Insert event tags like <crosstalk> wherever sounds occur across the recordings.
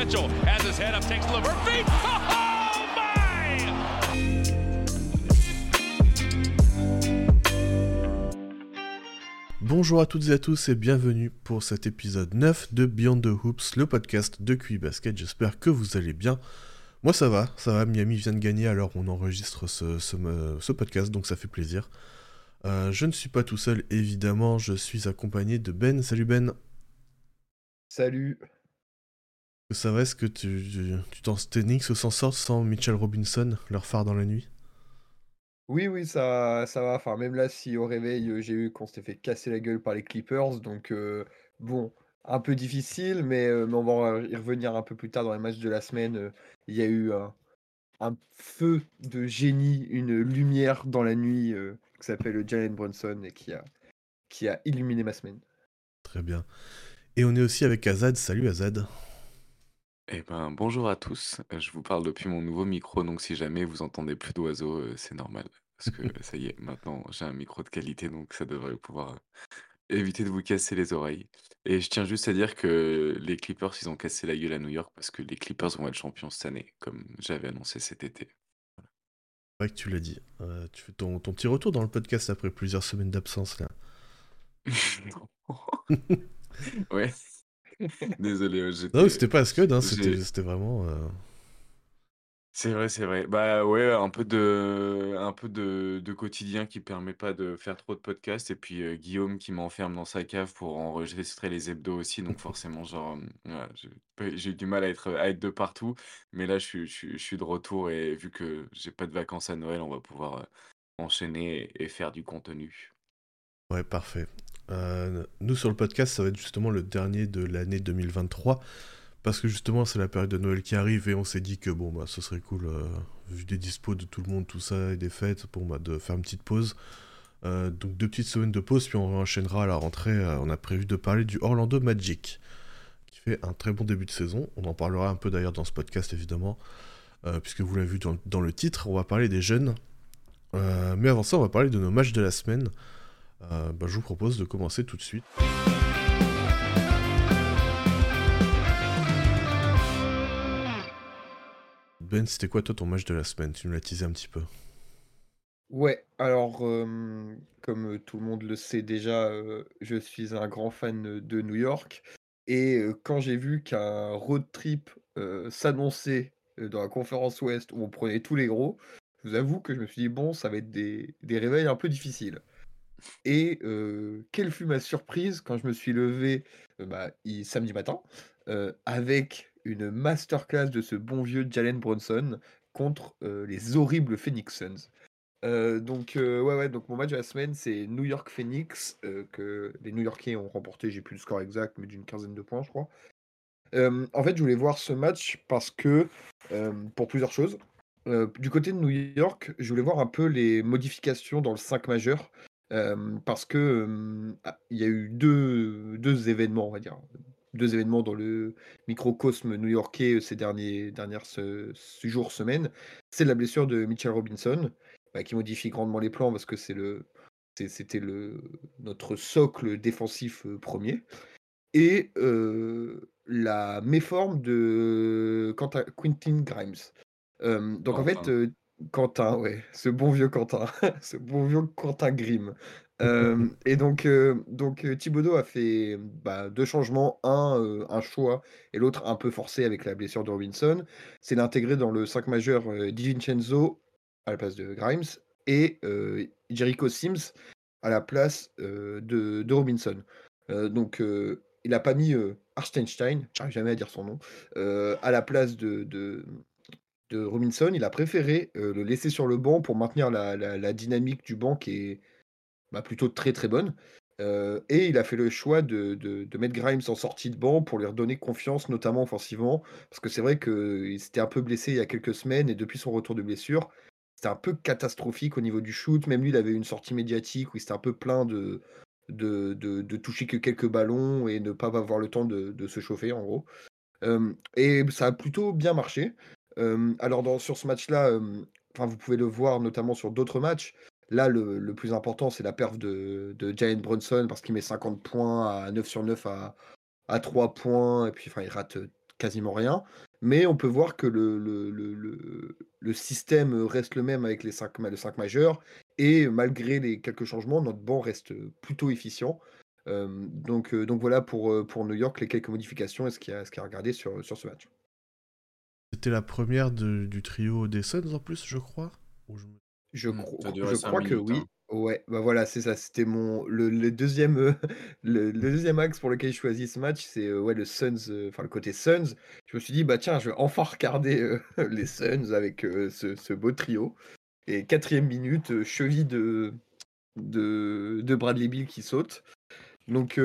Mitchell has his head up, takes Levert feet. <laughs> Oh my! Bonjour à toutes et à tous et bienvenue pour cet épisode 9 de Beyond the Hoops, le podcast de QI Basket. J'espère que vous allez bien. Moi ça va, ça va. Miami vient de gagner alors on enregistre ce, ce, ce podcast donc ça fait plaisir. Euh, je ne suis pas tout seul évidemment, je suis accompagné de Ben. Salut Ben. Salut. Ça va, est-ce que tu, t'en s'en sort sans Mitchell Robinson, leur phare dans la nuit? Oui, oui, ça, ça va. Enfin, même là, si au réveil, euh, j'ai eu qu'on s'était fait casser la gueule par les Clippers, donc euh, bon, un peu difficile, mais, euh, mais on va y revenir un peu plus tard dans les matchs de la semaine. Il y a eu un, un feu de génie, une lumière dans la nuit euh, qui s'appelle Jalen Brunson et qui a, qui a illuminé ma semaine. Très bien. Et on est aussi avec Azad. Salut Azad. Eh ben, bonjour à tous. Euh, Je vous parle depuis mon nouveau micro, donc si jamais vous entendez plus d'oiseaux, euh, c'est normal. Parce que <laughs> ça y est, maintenant j'ai un micro de qualité, donc ça devrait pouvoir euh, éviter de vous casser les oreilles. Et je tiens juste à dire que les Clippers, ils ont cassé la gueule à New York parce que les Clippers vont être champions cette année, comme j'avais annoncé cet été. C'est vrai que tu l'as dit. Euh, tu fais ton, ton petit retour dans le podcast après plusieurs semaines d'absence là. <laughs> <laughs> Ouais. <laughs> Désolé, Non, c'était pas Scud, hein, c'était, vraiment. euh, C'est vrai, c'est vrai. Bah ouais, un peu de, un peu de, de quotidien qui permet pas de faire trop de podcasts. Et puis euh, Guillaume qui m'enferme dans sa cave pour enregistrer les hebdos aussi. Donc <laughs> forcément, genre, euh, voilà, j'ai eu du mal à être, à être de partout. Mais là, je suis, je suis, je suis de retour et vu que j'ai pas de vacances à Noël, on va pouvoir enchaîner et, et faire du contenu. Ouais, parfait. Euh, nous, sur le podcast, ça va être justement le dernier de l'année 2023. Parce que justement, c'est la période de Noël qui arrive et on s'est dit que bon, bah, ce serait cool, euh, vu des dispos de tout le monde, tout ça, et des fêtes, bon, bah, de faire une petite pause. Euh, donc, deux petites semaines de pause, puis on enchaînera à la rentrée. on a prévu de parler du Orlando Magic, qui fait un très bon début de saison. On en parlera un peu d'ailleurs dans ce podcast, évidemment, puisque vous l'avez vu dans, le titre. On va parler des jeunes. Mais avant ça, on va parler de nos matchs de la semaine. Euh, bah, je vous propose de commencer tout de suite. Ben, c'était quoi toi ton match de la semaine? Tu nous l'as teasé un petit peu. Ouais, alors, euh, comme tout le monde le sait déjà, euh, je suis un grand fan de New York. Et euh, quand j'ai vu qu'un road trip s'annonçait dans la conférence Ouest où on prenait tous les gros, je vous avoue que je me suis dit, bon, ça va être des, des réveils un peu difficiles. Et quelle fut ma surprise quand je me suis levé bah, samedi matin avec une masterclass de ce bon vieux Jalen Brunson contre les horribles Phoenix Suns. Donc, ouais, ouais, donc mon match de la semaine, c'est New York Phoenix, que les New Yorkais ont remporté, j'ai plus le score exact, mais d'une quinzaine de points, je crois. En fait, je voulais voir ce match parce que, pour plusieurs choses. Du côté de New York, je voulais voir un peu les modifications dans le 5 majeur, euh, parce que euh, ah, il y a eu deux, deux événements, on va dire, deux événements dans le microcosme new-yorkais euh, ces derniers, dernières ce- ce jours, semaines. C'est la blessure de Mitchell Robinson, bah, qui modifie grandement les plans parce que c'est le, c'était le, notre socle défensif premier. Et euh, la méforme de Quentin, Quentin Grimes. Donc en fait, Quentin, ouais, ce bon vieux Quentin, <laughs> ce bon vieux Quentin Grimm. <laughs> Euh, et donc, euh, donc Thibodeau a fait bah, deux changements, un, euh, un choix et l'autre un peu forcé avec la blessure de Robinson. C'est d'intégrer dans le 5 majeur euh, DiVincenzo à la place de Grimes et Jericho Sims à la place de, de Robinson. Donc il n'a pas mis Arstenstein, j'arrive jamais à dire son nom, à la place de, de, de Robinson. Il a préféré euh, le laisser sur le banc pour maintenir la, dynamique du banc qui est bah, plutôt très très bonne. Euh, et il a fait le choix de, mettre Grimes en sortie de banc pour lui redonner confiance, notamment offensivement. Parce que c'est vrai qu'il s'était un peu blessé il y a quelques semaines et depuis son retour de blessure, c'était un peu catastrophique au niveau du shoot. Même lui, il avait une sortie médiatique où il s'était un peu plein de, toucher que quelques ballons et ne pas avoir le temps de, de se chauffer, en gros. Euh, et ça a plutôt bien marché. Alors, sur ce match-là, vous pouvez le voir notamment sur d'autres matchs. Là, le, plus important, c'est la perf de, de Jalen Brunson parce qu'il met 50 points à 9 sur 9 à, à 3 points. Et puis, il rate quasiment rien. Mais on peut voir que le, système reste le même avec les 5, le 5 majeurs. Et malgré les quelques changements, notre banc reste plutôt efficient. donc, voilà pour, New York les quelques modifications et ce qu'il y a, regardé sur, sur ce match. C'était la première du trio des Suns en plus, je crois. je... Je, crois que oui. Hein. Ouais, bah voilà, c'est ça. C'était mon le, deuxième euh, <laughs> le, deuxième axe pour lequel je choisis ce match, c'est euh, ouais le Suns, euh, enfin le côté Suns. Je me suis dit bah tiens, je vais enfin regarder <laughs> les Suns avec ce, beau trio. Et quatrième minute, cheville de, de de Bradley Bill qui saute. Donc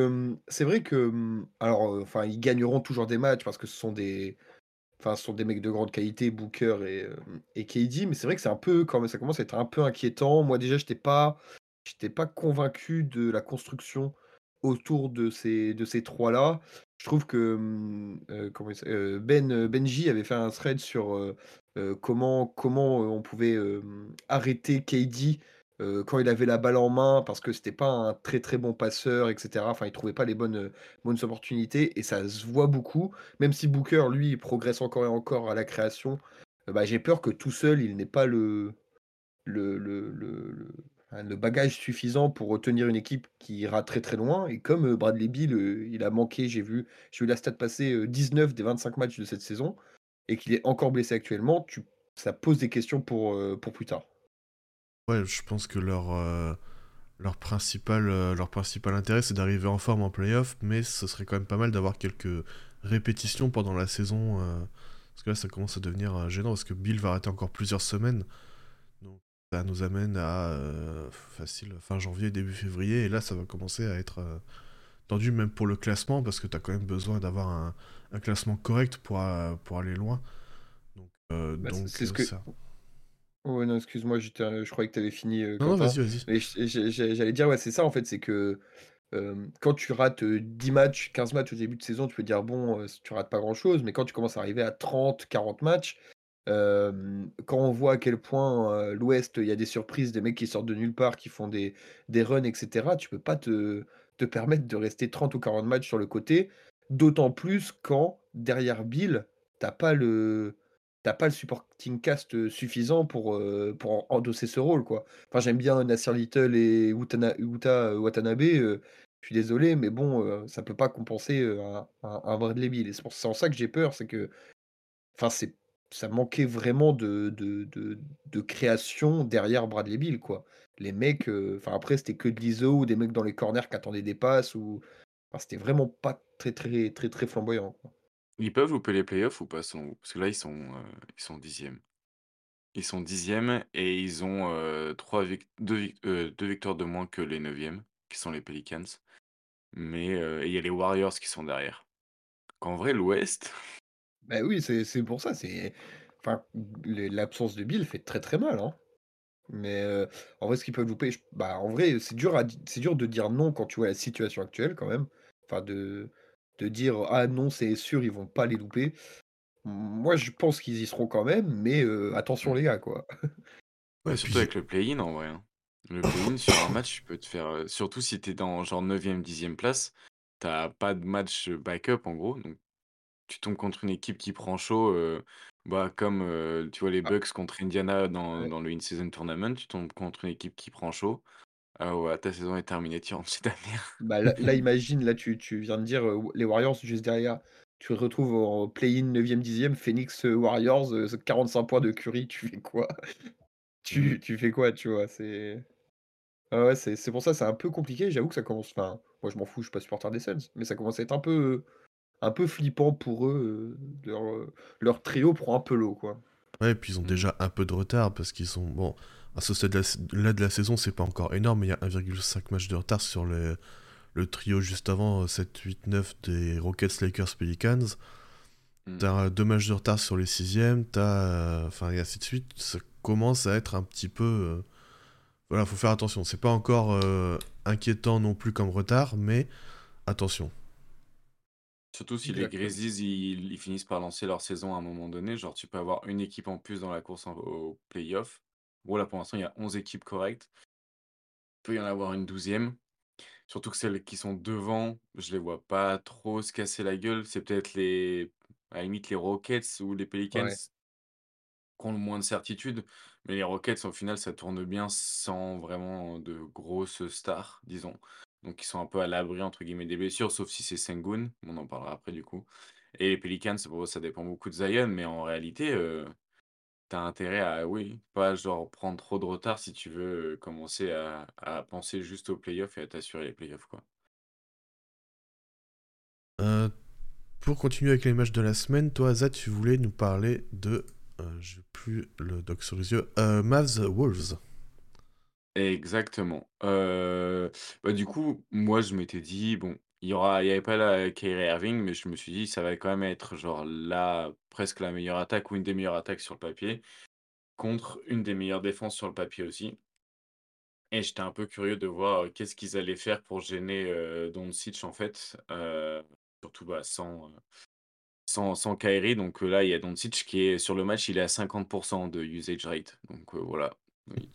c'est vrai que alors enfin ils gagneront toujours des matchs parce que ce sont des Enfin, sont des mecs de grande qualité, Booker et, euh, et KD, mais c'est vrai que c'est un peu, quand ça commence à être un peu inquiétant. Moi, déjà, j'étais pas, j'étais pas convaincu de la construction autour de ces, de ces trois-là. Je trouve que hum, euh, euh, Ben Benji avait fait un thread sur comment, comment on pouvait arrêter KD quand il avait la balle en main, parce que c'était pas un très très bon passeur, etc. Enfin, il trouvait pas les bonnes, bonnes opportunités et ça se voit beaucoup. Même si Booker, lui, progresse encore et encore à la création, bah, j'ai peur que tout seul, il n'ait pas le, le, le, le, bagage suffisant pour retenir une équipe qui ira très très loin. Et comme Bradley Bill, il a manqué, j'ai vu, j'ai vu la stat passer 19 des 25 matchs de cette saison et qu'il est encore blessé actuellement, tu, ça pose des questions pour, pour plus tard. Ouais, je pense que leur, euh, leur, principal, euh, leur principal intérêt, c'est d'arriver en forme en playoff, mais ce serait quand même pas mal d'avoir quelques répétitions pendant la saison. Euh, parce que là, ça commence à devenir gênant, parce que Bill va arrêter encore plusieurs semaines. Donc ça nous amène à facile fin janvier, début février, et là, ça va commencer à être tendu même pour le classement, parce que tu as quand même besoin d'avoir un, un, classement correct pour, pour aller loin. Donc, bah, donc c'est ce que... ça. Ouais, non, excuse-moi, je croyais que tu avais fini, Non, vas-y, vas-y. j'allais dire, ouais, c'est ça, en fait, c'est que quand tu rates 10 matchs, 15 matchs au début de saison, tu peux dire, bon, tu rates pas grand-chose, mais quand tu commences à arriver à 30, 40 matchs, quand on voit à quel point l'Ouest, il y a des surprises, des mecs qui sortent de nulle part, qui font des, des runs, etc., tu peux pas te, te permettre de rester 30 ou 40 matchs sur le côté, d'autant plus quand, derrière Bill, t'as pas le t'as pas le supporting cast suffisant pour, pour endosser ce rôle, quoi. Enfin, j'aime bien Nasser Little et Uta, Watanabe, je suis désolé, mais bon, ça peut pas compenser un, Bradley Bill. Et c'est en ça que j'ai peur, c'est que, enfin, c'est ça manquait vraiment de, de, de, création derrière Bradley Bill, quoi. Les mecs, enfin après, c'était que de l'ISO ou des mecs dans les corners qui attendaient des passes, ou... C'était vraiment pas très, très, très, très flamboyant. Ils peuvent louper les playoffs ou pas? Parce que là, ils sont, euh, ils sont dixièmes. Ils sont et ils ont euh, deux, euh, victoires de moins que les neuvièmes, qui sont les Pelicans. Mais il y a les Warriors qui sont derrière. Qu'en vrai, l'Ouest, <laughs> Ben oui, c'est pour ça. Enfin l'absence de Bill fait très très mal, hein. Mais en vrai, ce qu'ils peuvent louper, bah en vrai, c'est dur c'est dur de dire non quand tu vois la situation actuelle quand même. Enfin de de dire ah non, c'est sûr, ils vont pas les louper. Moi, je pense qu'ils y seront quand même, mais attention mmh. les gars, quoi. Ouais, surtout avec le play-in en vrai. Hein. Le play-in sur un match, tu peux te faire. surtout si t'es dans genre 9ème, 10ème place, t'as pas de match backup en gros. Donc tu tombes contre une équipe qui prend chaud, bah, comme tu vois les ah. Bucks contre Indiana dans, dans le In-Season Tournament, tu tombes contre une équipe qui prend chaud. Ah ouais, ta saison est terminée, tu rentres chez ta mère. <laughs> Bah là, <laughs> imagine, là, tu, tu viens de dire les Warriors juste derrière. Tu te retrouves en play-in 9e, 10e, Phoenix Warriors, 45 points de Curry, tu fais quoi? <laughs> Tu, mmh. tu fais quoi, tu vois? C'est. Ah ouais, c'est pour ça, c'est un peu compliqué. J'avoue que ça commence. Enfin, moi, je m'en fous, je suis pas supporter des Suns, mais ça commence à être un peu, un peu flippant pour eux. Leur, leur trio prend un peu l'eau, quoi. Ouais, et puis ils ont déjà un peu de retard parce qu'ils sont. Bon, à ce stade-là de la saison, c'est pas encore énorme, mais il y a 1,5 match de retard sur le, le trio juste avant, 7, 8, 9 des Rockets, Lakers, Pelicans. Hmm. T'as deux matchs de retard sur les sixièmes, t'as... Enfin, et ainsi de suite. Ça commence à être un petit peu... Euh, voilà, faut faire attention. C'est pas encore euh, inquiétant non plus comme retard, mais attention. Surtout si les Grizzlies ils, finissent par lancer leur saison à un moment donné, genre tu peux avoir une équipe en plus dans la course au playoff Bon, là, pour l'instant, il y a 11 équipes correctes. Il peut y en avoir une douzième. Surtout que celles qui sont devant, je les vois pas trop se casser la gueule. C'est peut-être les à la limite, les Rockets ou les Pelicans Ouais. qui ont le moins de certitude. Mais les Rockets, au final, ça tourne bien sans vraiment de grosses stars, disons. Donc, ils sont un peu à l'abri, entre guillemets, des blessures, sauf si c'est Sengun. On en parlera après, du coup. Et les Pelicans, ça dépend beaucoup de Zion, mais en réalité, euh, tu as intérêt à, oui, pas genre prendre trop de retard si tu veux euh, commencer à, à penser juste aux playoffs et à t'assurer les playoffs, quoi. Euh, pour continuer avec les matchs de la semaine, toi, Azad, tu voulais nous parler de. Euh, J'ai plus le doc sur les yeux. Euh, Mavs Wolves. Exactement. Euh, bah, du coup, moi, je m'étais dit, bon, il y aura, il avait pas la Kyrie Irving, mais je me suis dit, ça va quand même être genre presque la meilleure attaque ou une des meilleures attaques sur le papier, contre une des meilleures défenses sur le papier aussi. Et j'étais un peu curieux de voir euh, qu'est-ce qu'ils allaient faire pour gêner euh, Doncic en fait, euh, surtout bah, sans, euh, sans, sans Kyrie. Donc là, il y a Doncic qui est sur le match, il est à 50% de usage rate. Donc voilà,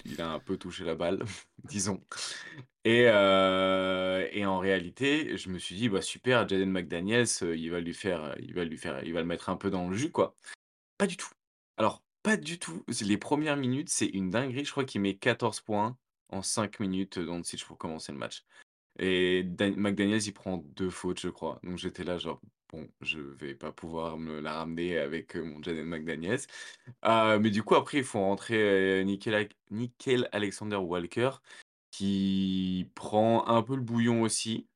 il, a un peu touché la balle, <laughs> disons. Et, euh, et en réalité, je me suis dit, bah super, Jaden McDaniels, euh, il va lui faire, il va lui faire, il va le mettre un peu dans le jus, quoi. Pas du tout. Alors, pas du tout. Les premières minutes, c'est une dinguerie. Je crois qu'il met 14 points en 5 minutes dans le pour commencer le match. Et Dan- McDaniels, il prend deux fautes, je crois. Donc j'étais là, genre, bon, je vais pas pouvoir me la ramener avec euh, mon Jaden McDaniels. Euh, mais du coup, après, il faut rentrer euh, Nickel, Alexander Walker, qui prend un peu le bouillon aussi.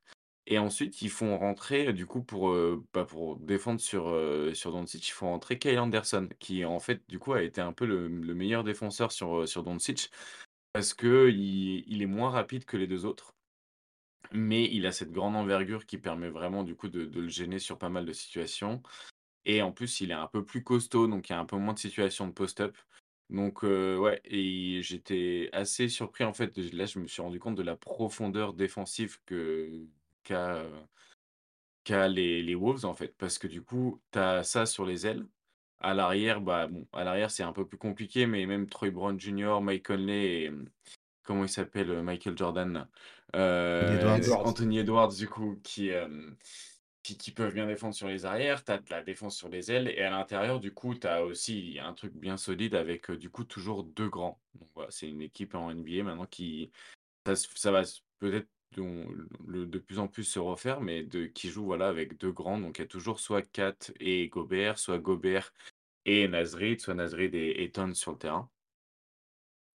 Et ensuite, ils font rentrer, du coup, pour, euh, bah, pour défendre sur, sur Doncic, ils font rentrer Kyle Anderson, qui en fait, du coup, a été un peu le, le meilleur défenseur sur, sur Doncic, parce que il, il est moins rapide que les deux autres, mais il a cette grande envergure qui permet vraiment, du coup, de, le gêner sur pas mal de situations. Et en plus, il est un peu plus costaud, donc il y a un peu moins de situations de post-up. Donc, euh, ouais, et j'étais assez surpris, en fait. Là, je me suis rendu compte de la profondeur défensive que qu'a les, Wolves, en fait. Parce que du coup, tu as ça sur les ailes. À l'arrière, bah, bon, à l'arrière, c'est un peu plus compliqué, mais même Troy Brown Jr., Mike Conley et comment il s'appelle, euh, Michael Jordan, Euh, Edwards. Edwards. Anthony Edwards, du coup, qui, euh, qui, qui peuvent bien défendre sur les arrières, tu as de la défense sur les ailes, et à l'intérieur, du coup, tu as aussi un truc bien solide avec, euh, du coup, toujours deux grands. Donc voilà, c'est une équipe en NBA maintenant qui, ça, va peut-être de plus en plus se refaire, mais de, qui joue voilà, avec deux grands. Donc il y a toujours soit Kat et Gobert, soit Gobert et Nasrid, soit Nasrid et Eton sur le terrain.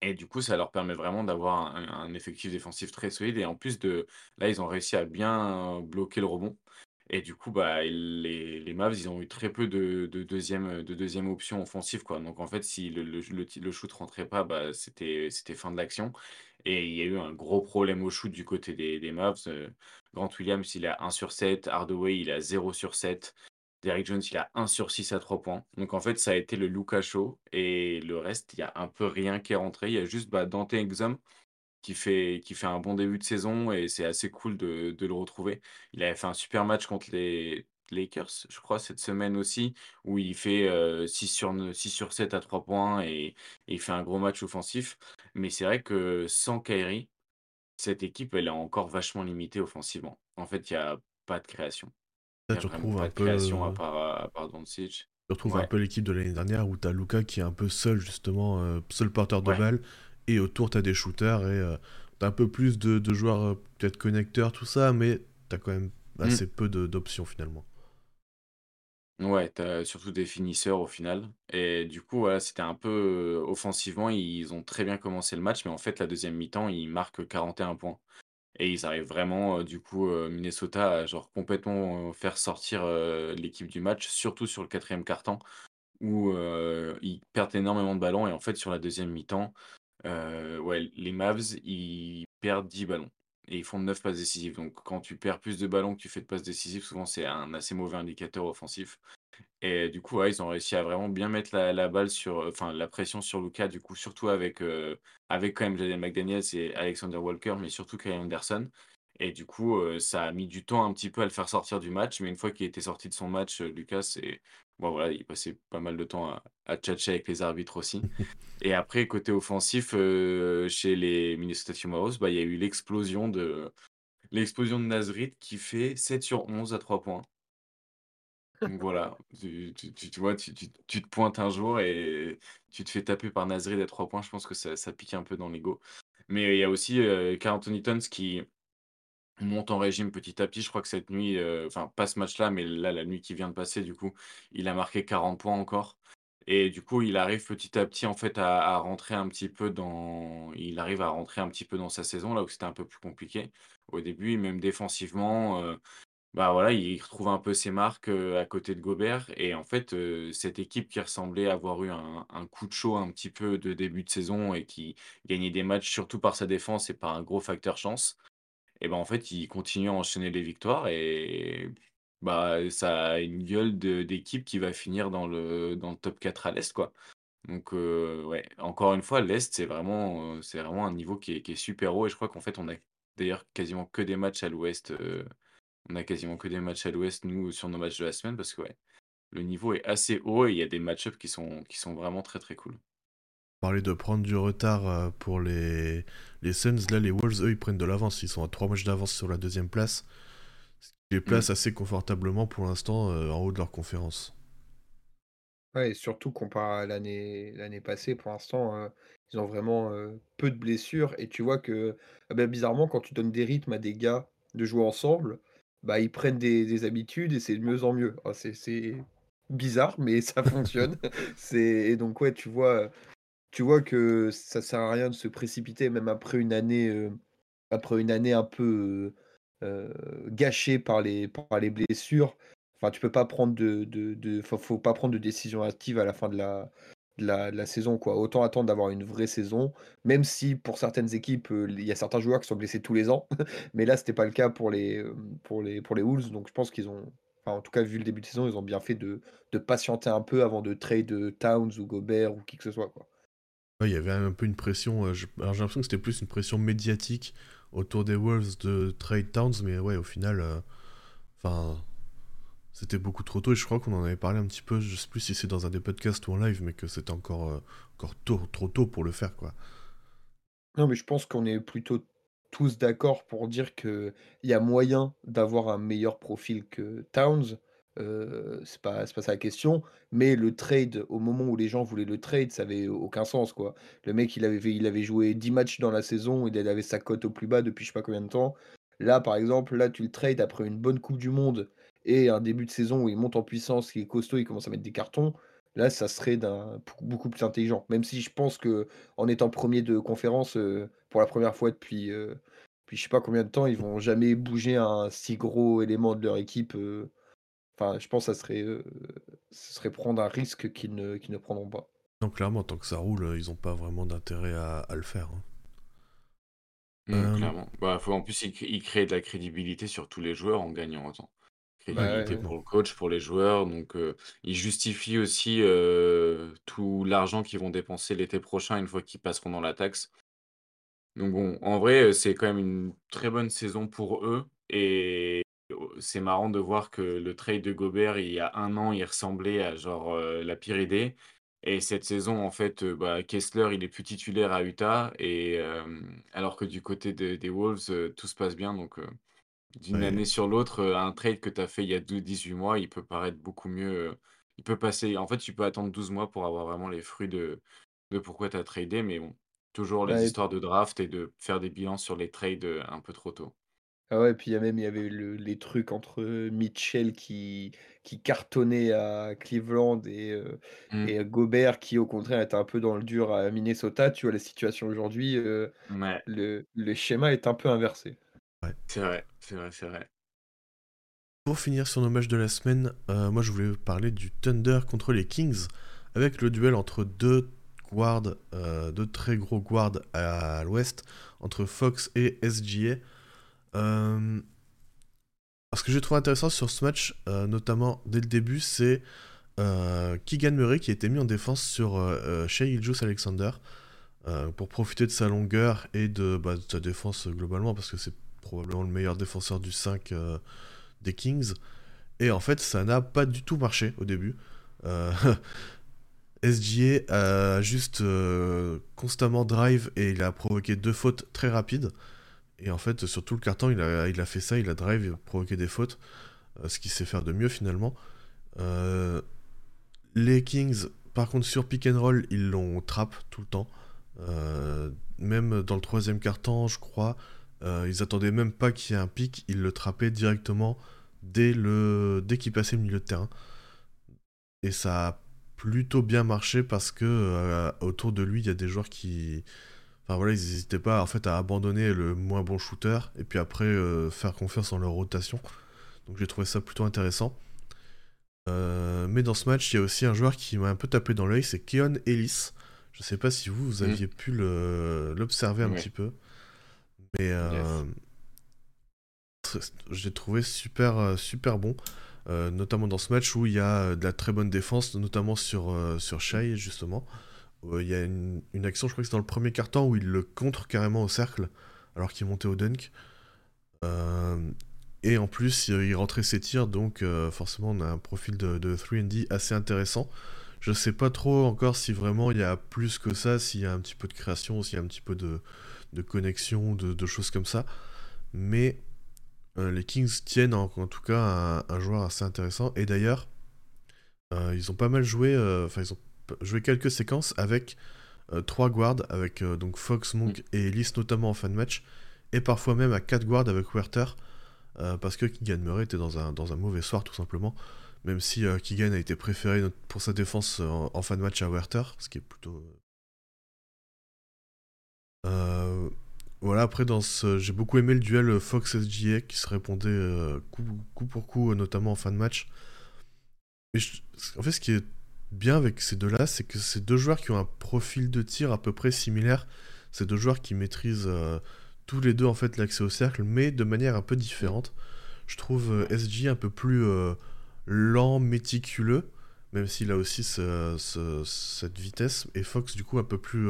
Et du coup, ça leur permet vraiment d'avoir un, effectif défensif très solide. Et en plus de là, ils ont réussi à bien bloquer le rebond. Et du coup, bah, les, les Mavs, ils ont eu très peu de, de deuxième, de deuxième option offensive. Quoi. Donc en fait, si le, le, shoot rentrait pas, bah, c'était, c'était fin de l'action. Et il y a eu un gros problème au shoot du côté des, des Mavs. Grant Williams, il a 1 sur 7. Hardaway, il a 0 sur 7. Derrick Jones, il a 1 sur 6 à 3 points. Donc en fait, ça a été le Luka Show. Et le reste, il y a un peu rien qui est rentré. Il y a juste bah, Dante Exum qui fait, un bon début de saison et c'est assez cool de, le retrouver. Il avait fait un super match contre les Lakers, je crois, cette semaine aussi, où il fait euh, 6, sur, 9 6 sur 7 à 3 points et, et il fait un gros match offensif. Mais c'est vrai que sans Kyrie, cette équipe, elle est encore vachement limitée offensivement. En fait, il n'y a pas de création. Là, tu retrouves un peu, création à part, à part Doncic. tu retrouves un Ouais. peu l'équipe de l'année dernière où t'as Luca qui est un peu seul, justement, euh, seul porteur de Ouais. balle, et autour t'as des shooters, et euh, t'as un peu plus de, de joueurs, euh, peut-être connecteurs, tout ça, mais t'as quand même Mm. assez peu d'options finalement. Ouais, tu surtout des finisseurs au final. Et du coup, voilà, c'était un peu euh, offensivement, ils ont très bien commencé le match, mais en fait, la deuxième mi-temps, ils marquent 41 points. Et ils arrivent vraiment, euh, du coup, euh, Minnesota à genre complètement euh, faire sortir l'équipe du match, surtout sur le quatrième quart-temps, où ils perdent énormément de ballons. Et en fait, sur la deuxième mi-temps, les Mavs, ils perdent 10 ballons. Et ils font 9 passes décisives. Donc, quand tu perds plus de ballons que tu fais de passes décisives, souvent, c'est un assez mauvais indicateur offensif. Et du coup, ouais, ils ont réussi à vraiment bien mettre la, la balle sur, enfin, la pression sur Luka, du coup, surtout avec, euh, avec quand même Jaden McDaniels et Alexander Walker, mais surtout Kyle Anderson. Et du coup, euh, ça a mis du temps un petit peu à le faire sortir du match, mais une fois qu'il était sorti de son match, euh, Lucas, c'est, bon, voilà, il passait pas mal de temps à, à tchatcher avec les arbitres aussi. <laughs> Et après, côté offensif, euh, chez les Minnesota Timberwolves, bah, il y a eu l'explosion de, l'explosion de Nasrid qui fait 7 sur 11 à 3 points. Donc voilà, tu, tu- tu- vois, tu, tu- tu te pointes un jour et tu te fais taper par Nasri à 3 points. Je pense que ça, ça pique un peu dans l'ego. Mais il y a aussi euh, Karl qui monte en régime petit à petit. Je crois que cette nuit, euh, enfin pas ce match-là, mais là, la nuit qui vient de passer, du coup, il a marqué 40 points encore. Et du coup, il arrive petit à petit en fait à, rentrer un petit peu dans, il arrive à rentrer un petit peu dans sa saison là où c'était un peu plus compliqué au début, même défensivement. euh, bah voilà, il retrouve un peu ses marques à côté de Gobert. Et en fait, cette équipe qui ressemblait avoir eu un, coup de chaud un petit peu de début de saison et qui gagnait des matchs surtout par sa défense et par un gros facteur chance, et ben en fait, il continue à enchaîner les victoires et bah ça a une gueule d'équipe qui va finir dans le, top 4 à l'Est, quoi. Donc, ouais, encore une fois, l'Est, c'est vraiment, un niveau qui est, super haut. Et je crois qu'en fait, on a d'ailleurs quasiment que des matchs à l'Ouest. On a quasiment que des matchs à l'Ouest, nous, sur nos matchs de la semaine, parce que ouais, le niveau est assez haut et il y a des match-ups qui sont, qui sont vraiment très très cool. Parler de prendre du retard euh, pour les, les Suns, là les Wolves, eux, ils prennent de l'avance. Ils sont à 3 matchs d'avance sur la deuxième place. Ce qui les place assez confortablement pour l'instant euh, en haut de leur conférence. Ouais, et surtout comparé à l'année l'année passée, pour l'instant, heu, ils ont vraiment, heu, peu de blessures et tu vois que, ah bah, bizarrement, quand tu donnes des rythmes à des gars de jouer ensemble, bah, ils prennent des des habitudes et c'est de mieux en mieux. C'est bizarre, mais <laughs> ça fonctionne. Et donc ouais, tu vois, tu vois que ça sert à rien de se précipiter même après une année, heu, après une année un peu, heu heu, gâchée par les par les blessures. Enfin, tu peux pas prendre de de faut faut pas prendre de décision hâtive à la fin de la de la saison, quoi. Autant attendre d'avoir une vraie saison, même si pour certaines équipes, heu, il y a certains joueurs qui sont blessés tous les ans. <laughs> Mais là, c'était pas le cas pour les, hem, pour les pour les Wolves, donc je pense qu'ils ont en tout cas, vu le début de saison, ils ont bien fait de de patienter un peu avant de trade, heu, Towns ou Gobert ou qui que ce soit, quoi. Il y avait un peu une pression. euh, j'ai l'impression que c'était plus une pression médiatique autour des Wolves de trade Towns, mais ouais, au final, euh, c'était beaucoup trop tôt. Et je crois qu'on en avait parlé un petit peu. Je sais plus si c'est dans un des podcasts ou en live, mais que c'était encore, euh, encore tôt, trop tôt pour le faire, quoi. Non, mais je pense qu'on est plutôt tous d'accord pour dire qu'il y a moyen d'avoir un meilleur profil que Towns. Heu, c'est pas pas ça la question, mais le trade, au moment où les gens voulaient le trade, ça avait aucun sens, quoi. Le mec, il avait il avait joué 10 matchs dans la saison, il avait sa cote au plus bas depuis je sais pas combien de temps. Là, par exemple, là, tu le trades après une bonne coupe du monde et un début de saison où il monte en puissance, il est costaud, il commence à mettre des cartons. Là, ça serait d'un beaucoup plus intelligent. Même si je pense que en étant premier de conférence, heu, pour la première fois depuis, heu, depuis je sais pas combien de temps, ils vont jamais bouger un si gros élément de leur équipe, heu, enfin, je pense que ça serait, serait prendre un risque qu'ils ne qu'ils ne prendront pas. Donc clairement, tant que ça roule, euh, ils ont pas vraiment d'intérêt à, à le faire. hein. Mm, Euh, clairement. Bah, faut, en plus, il, crée il crée de la crédibilité sur tous les joueurs en gagnant autant. Bah, ouais, Crédibilité ouais. pour le coach, pour les joueurs. Donc, euh, il justifie aussi tout l'argent qu'ils vont dépenser l'été prochain une fois qu'ils passeront dans la taxe. Donc bon, en vrai, c'est quand même une très bonne saison pour eux. Et euh, c'est marrant de voir que le trade de Gobert, il y a un an, il ressemblait à genre la pire idée. Et cette saison, en fait, bah, Kessler, il est plus titulaire à Utah. Et alors que du côté de- des Wolves, tout se passe bien. Donc d'une année sur l'autre, euh, un trade que tu as fait il y a 12 18 mois, il peut paraître beaucoup mieux. euh, il peut passer. En fait, tu peux attendre 12 mois pour avoir vraiment les fruits de, de pourquoi tu as tradé. Mais bon, toujours les Ouais, histoires de draft et de faire des bilans sur les trades euh, un peu trop tôt. ah ouais, puis il y a même il y avait le les trucs entre Mitchell qui qui cartonnait à Cleveland et heu Mm. et Gobert qui, au contraire, était un peu dans le dur à Minnesota. Tu vois la situation aujourd'hui, Ouais, le le schéma est un peu inversé. C'est vrai, c'est vrai, c'est vrai. Pour finir sur nos matchs de la semaine, euh, moi je voulais parler du Thunder contre les Kings, avec le duel entre deux guards, euh, deux très gros guards à, l'ouest, entre Fox et SGA. Euh, ce que j'ai trouvé intéressant sur ce match, notamment dès le début, c'est Keegan Murray qui a été mis en défense sur Shai Gilgeous Alexander pour profiter de sa longueur et de, bah, de sa défense globalement, parce que c'est probablement le meilleur défenseur du 5 euh, des Kings. Et en fait, ça n'a pas du tout marché au début. Euh, <laughs> SGA a juste euh, constamment drive et il a provoqué deux fautes très rapides. Et en fait, sur tout le carton, il a, il a fait ça, il a drive et provoqué des fautes, ce qu'il sait faire de mieux finalement. les Kings, par contre, sur pick and roll, ils l'ont trap tout le temps. même dans le troisième quart-temps, je crois, ils attendaient même pas qu'il y ait un pic, ils le trappaient directement dès, le... dès qu'il passait le milieu de terrain. Et ça a plutôt bien marché parce que euh, autour de lui, il y a des joueurs qui. Enfin voilà, ils n'hésitaient pas en fait à abandonner le moins bon shooter et puis après euh, faire confiance en leur rotation. Donc j'ai trouvé ça plutôt intéressant. Euh, mais dans ce match, il y a aussi un joueur qui m'a un peu tapé dans l'œil, c'est Keon Ellis. Je sais pas si vous, vous mm. aviez pu l'observer un petit peu. Mais j'ai trouvé super, super bon. Euh, notamment dans ce match où il y a euh, de la très bonne défense, notamment sur, euh, sur Shai, justement. il y a une, action, je crois que c'est dans le premier quart-temps, où il le contre carrément au cercle, alors qu'il montait au dunk. et en plus, il rentrait ses tirs, donc forcément, on a un profil de, de 3D assez intéressant. Je sais pas trop encore si vraiment il y a plus que ça, s'il y a un petit peu de création, s'il y a un petit peu de, de connexion, de, de choses comme ça. Mais euh, les Kings tiennent en, tout cas un, joueur assez intéressant. Et d'ailleurs, euh, ils ont pas mal joué, euh, enfin ils ont joué quelques séquences avec trois guards, avec donc Fox, Monk mm. et Ellis notamment en fin de match, et parfois même à quatre guards avec Werther, parce que Keegan Murray était dans un, dans un mauvais soir tout simplement. Même si Keegan a été préféré pour sa défense en, fin de match à Werther, ce qui est plutôt voilà, après, j'ai beaucoup aimé le duel Fox-SGA qui se répondait euh, coup, pour coup, notamment en fin de match. En fait, ce qui est bien avec ces deux-là, c'est que c'est deux joueurs qui ont un profil de tir à peu près similaire. C'est deux joueurs qui maîtrisent euh, tous les deux en fait l'accès au cercle, mais de manière un peu différente. Je trouve euh, SG un peu plus lent, méticuleux, même s'il a aussi cette vitesse, et Fox du coup un peu plus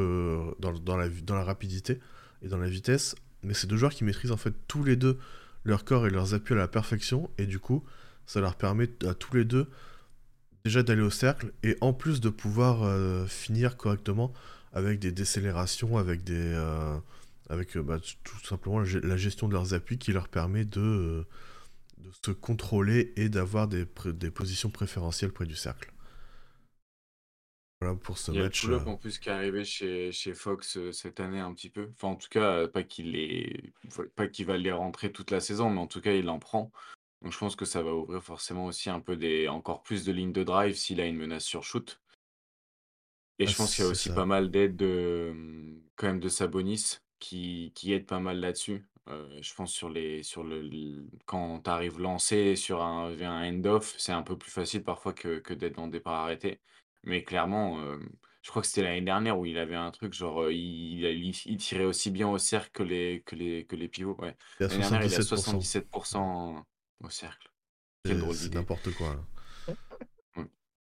dans, la, dans la rapidité et dans la vitesse. Mais c'est deux joueurs qui maîtrisent en fait tous les deux leur corps et leurs appuis à la perfection. Et du coup, ça leur permet à tous les deux déjà d'aller au cercle et en plus de pouvoir euh, finir correctement avec des décélérations, avec des. Euh, avec euh, bah, tout simplement la gestion de leurs appuis qui leur permet de, de se contrôler et d'avoir des, des positions préférentielles près du cercle. Voilà pour ce Il y a match. le en plus qui est arrivé chez, chez Fox cette année un petit peu. Enfin, en tout cas, pas qu'il est, pas qu'il va les rentrer toute la saison, mais en tout cas, il en prend. Donc, je pense que ça va ouvrir forcément aussi un peu des, encore plus de lignes de drive s'il a une menace sur shoot. Et ah, je pense qu'il y a aussi pas mal d'aide de, quand même de Sabonis qui, qui aide pas mal là-dessus. Je pense sur les, sur le, quand tu arrives lancé sur un, un end-off, c'est un peu plus facile parfois que, que d'être en départ arrêté. Mais clairement, je crois que c'était l'année dernière où il avait un truc genre, il il tirait aussi bien au cercle que les que les que les pivots, ouais. L'année dernière, il a 77 au cercle. C'est n'importe quoi,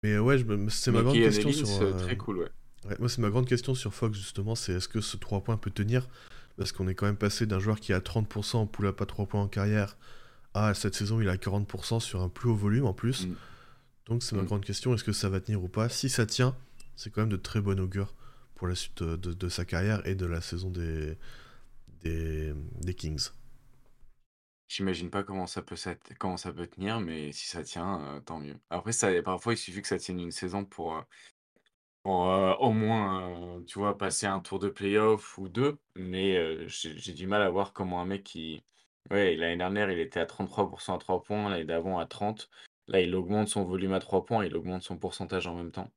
Mais ouais, c'est ma grande question sur, très cool, ouais. moi, c'est ma grande question sur Fox, justement, c'est est-ce que ce 3 points peut tenir? Parce qu'on est quand même passé d'un joueur qui a 30% en pull-up à 3 points en carrière à cette saison, il a 40% sur un plus haut volume en plus. Mmh. Donc c'est ma mm. grande question, est-ce que ça va tenir ou pas? Si ça tient, c'est quand même de très bon augure pour la suite de, sa carrière et de la saison des, des, Kings. J'imagine pas comment ça, peut, comment ça peut tenir, mais si ça tient, euh, tant mieux. Après, ça, parfois, il suffit que ça tienne une saison pour, euh, euh, au moins, tu vois, passer un tour de playoff ou deux. Mais j'ai du mal à voir comment un mec qui... Ouais, l'année dernière, il était à 33% à 3 points, l'année d'avant à 30. Là, il augmente son volume à 3 points, il augmente son pourcentage en même temps.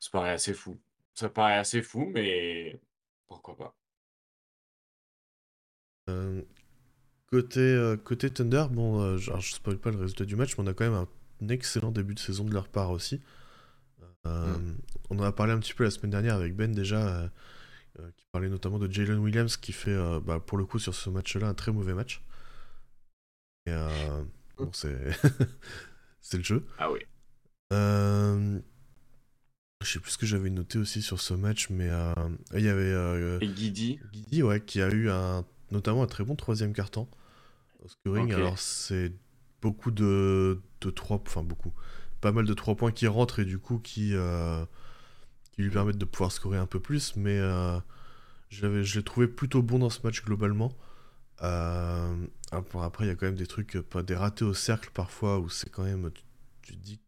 Ça paraît assez fou. Ça paraît assez fou, mais pourquoi pas. Euh, côté, euh, côté Thunder, bon, euh, je ne spoil pas le résultat du match, mais on a quand même un excellent début de saison de leur part aussi. Mm. On en a parlé un petit peu la semaine dernière avec Ben déjà, qui parlait notamment de Jalen Williams, qui fait bah, pour le coup sur ce match-là un très mauvais match. Et bon, c'est <laughs> c'est le jeu. Ah oui. Euh... Je sais plus ce que j'avais noté aussi sur ce match, mais euh, il y avait. Euh... Et Guidi. Guidi, ouais, qui a eu un, notamment un très bon troisième carton au scoring. Alors, c'est beaucoup de, de 3 enfin beaucoup. Pas mal de 3 points qui rentrent et du coup qui, euh, qui lui permettent de pouvoir scorer un peu plus, mais euh, j'avais, je l'ai trouvé plutôt bon dans ce match globalement. Euh, après, il y a quand même des trucs, des ratés au cercle parfois, où c'est quand même. Tu, dis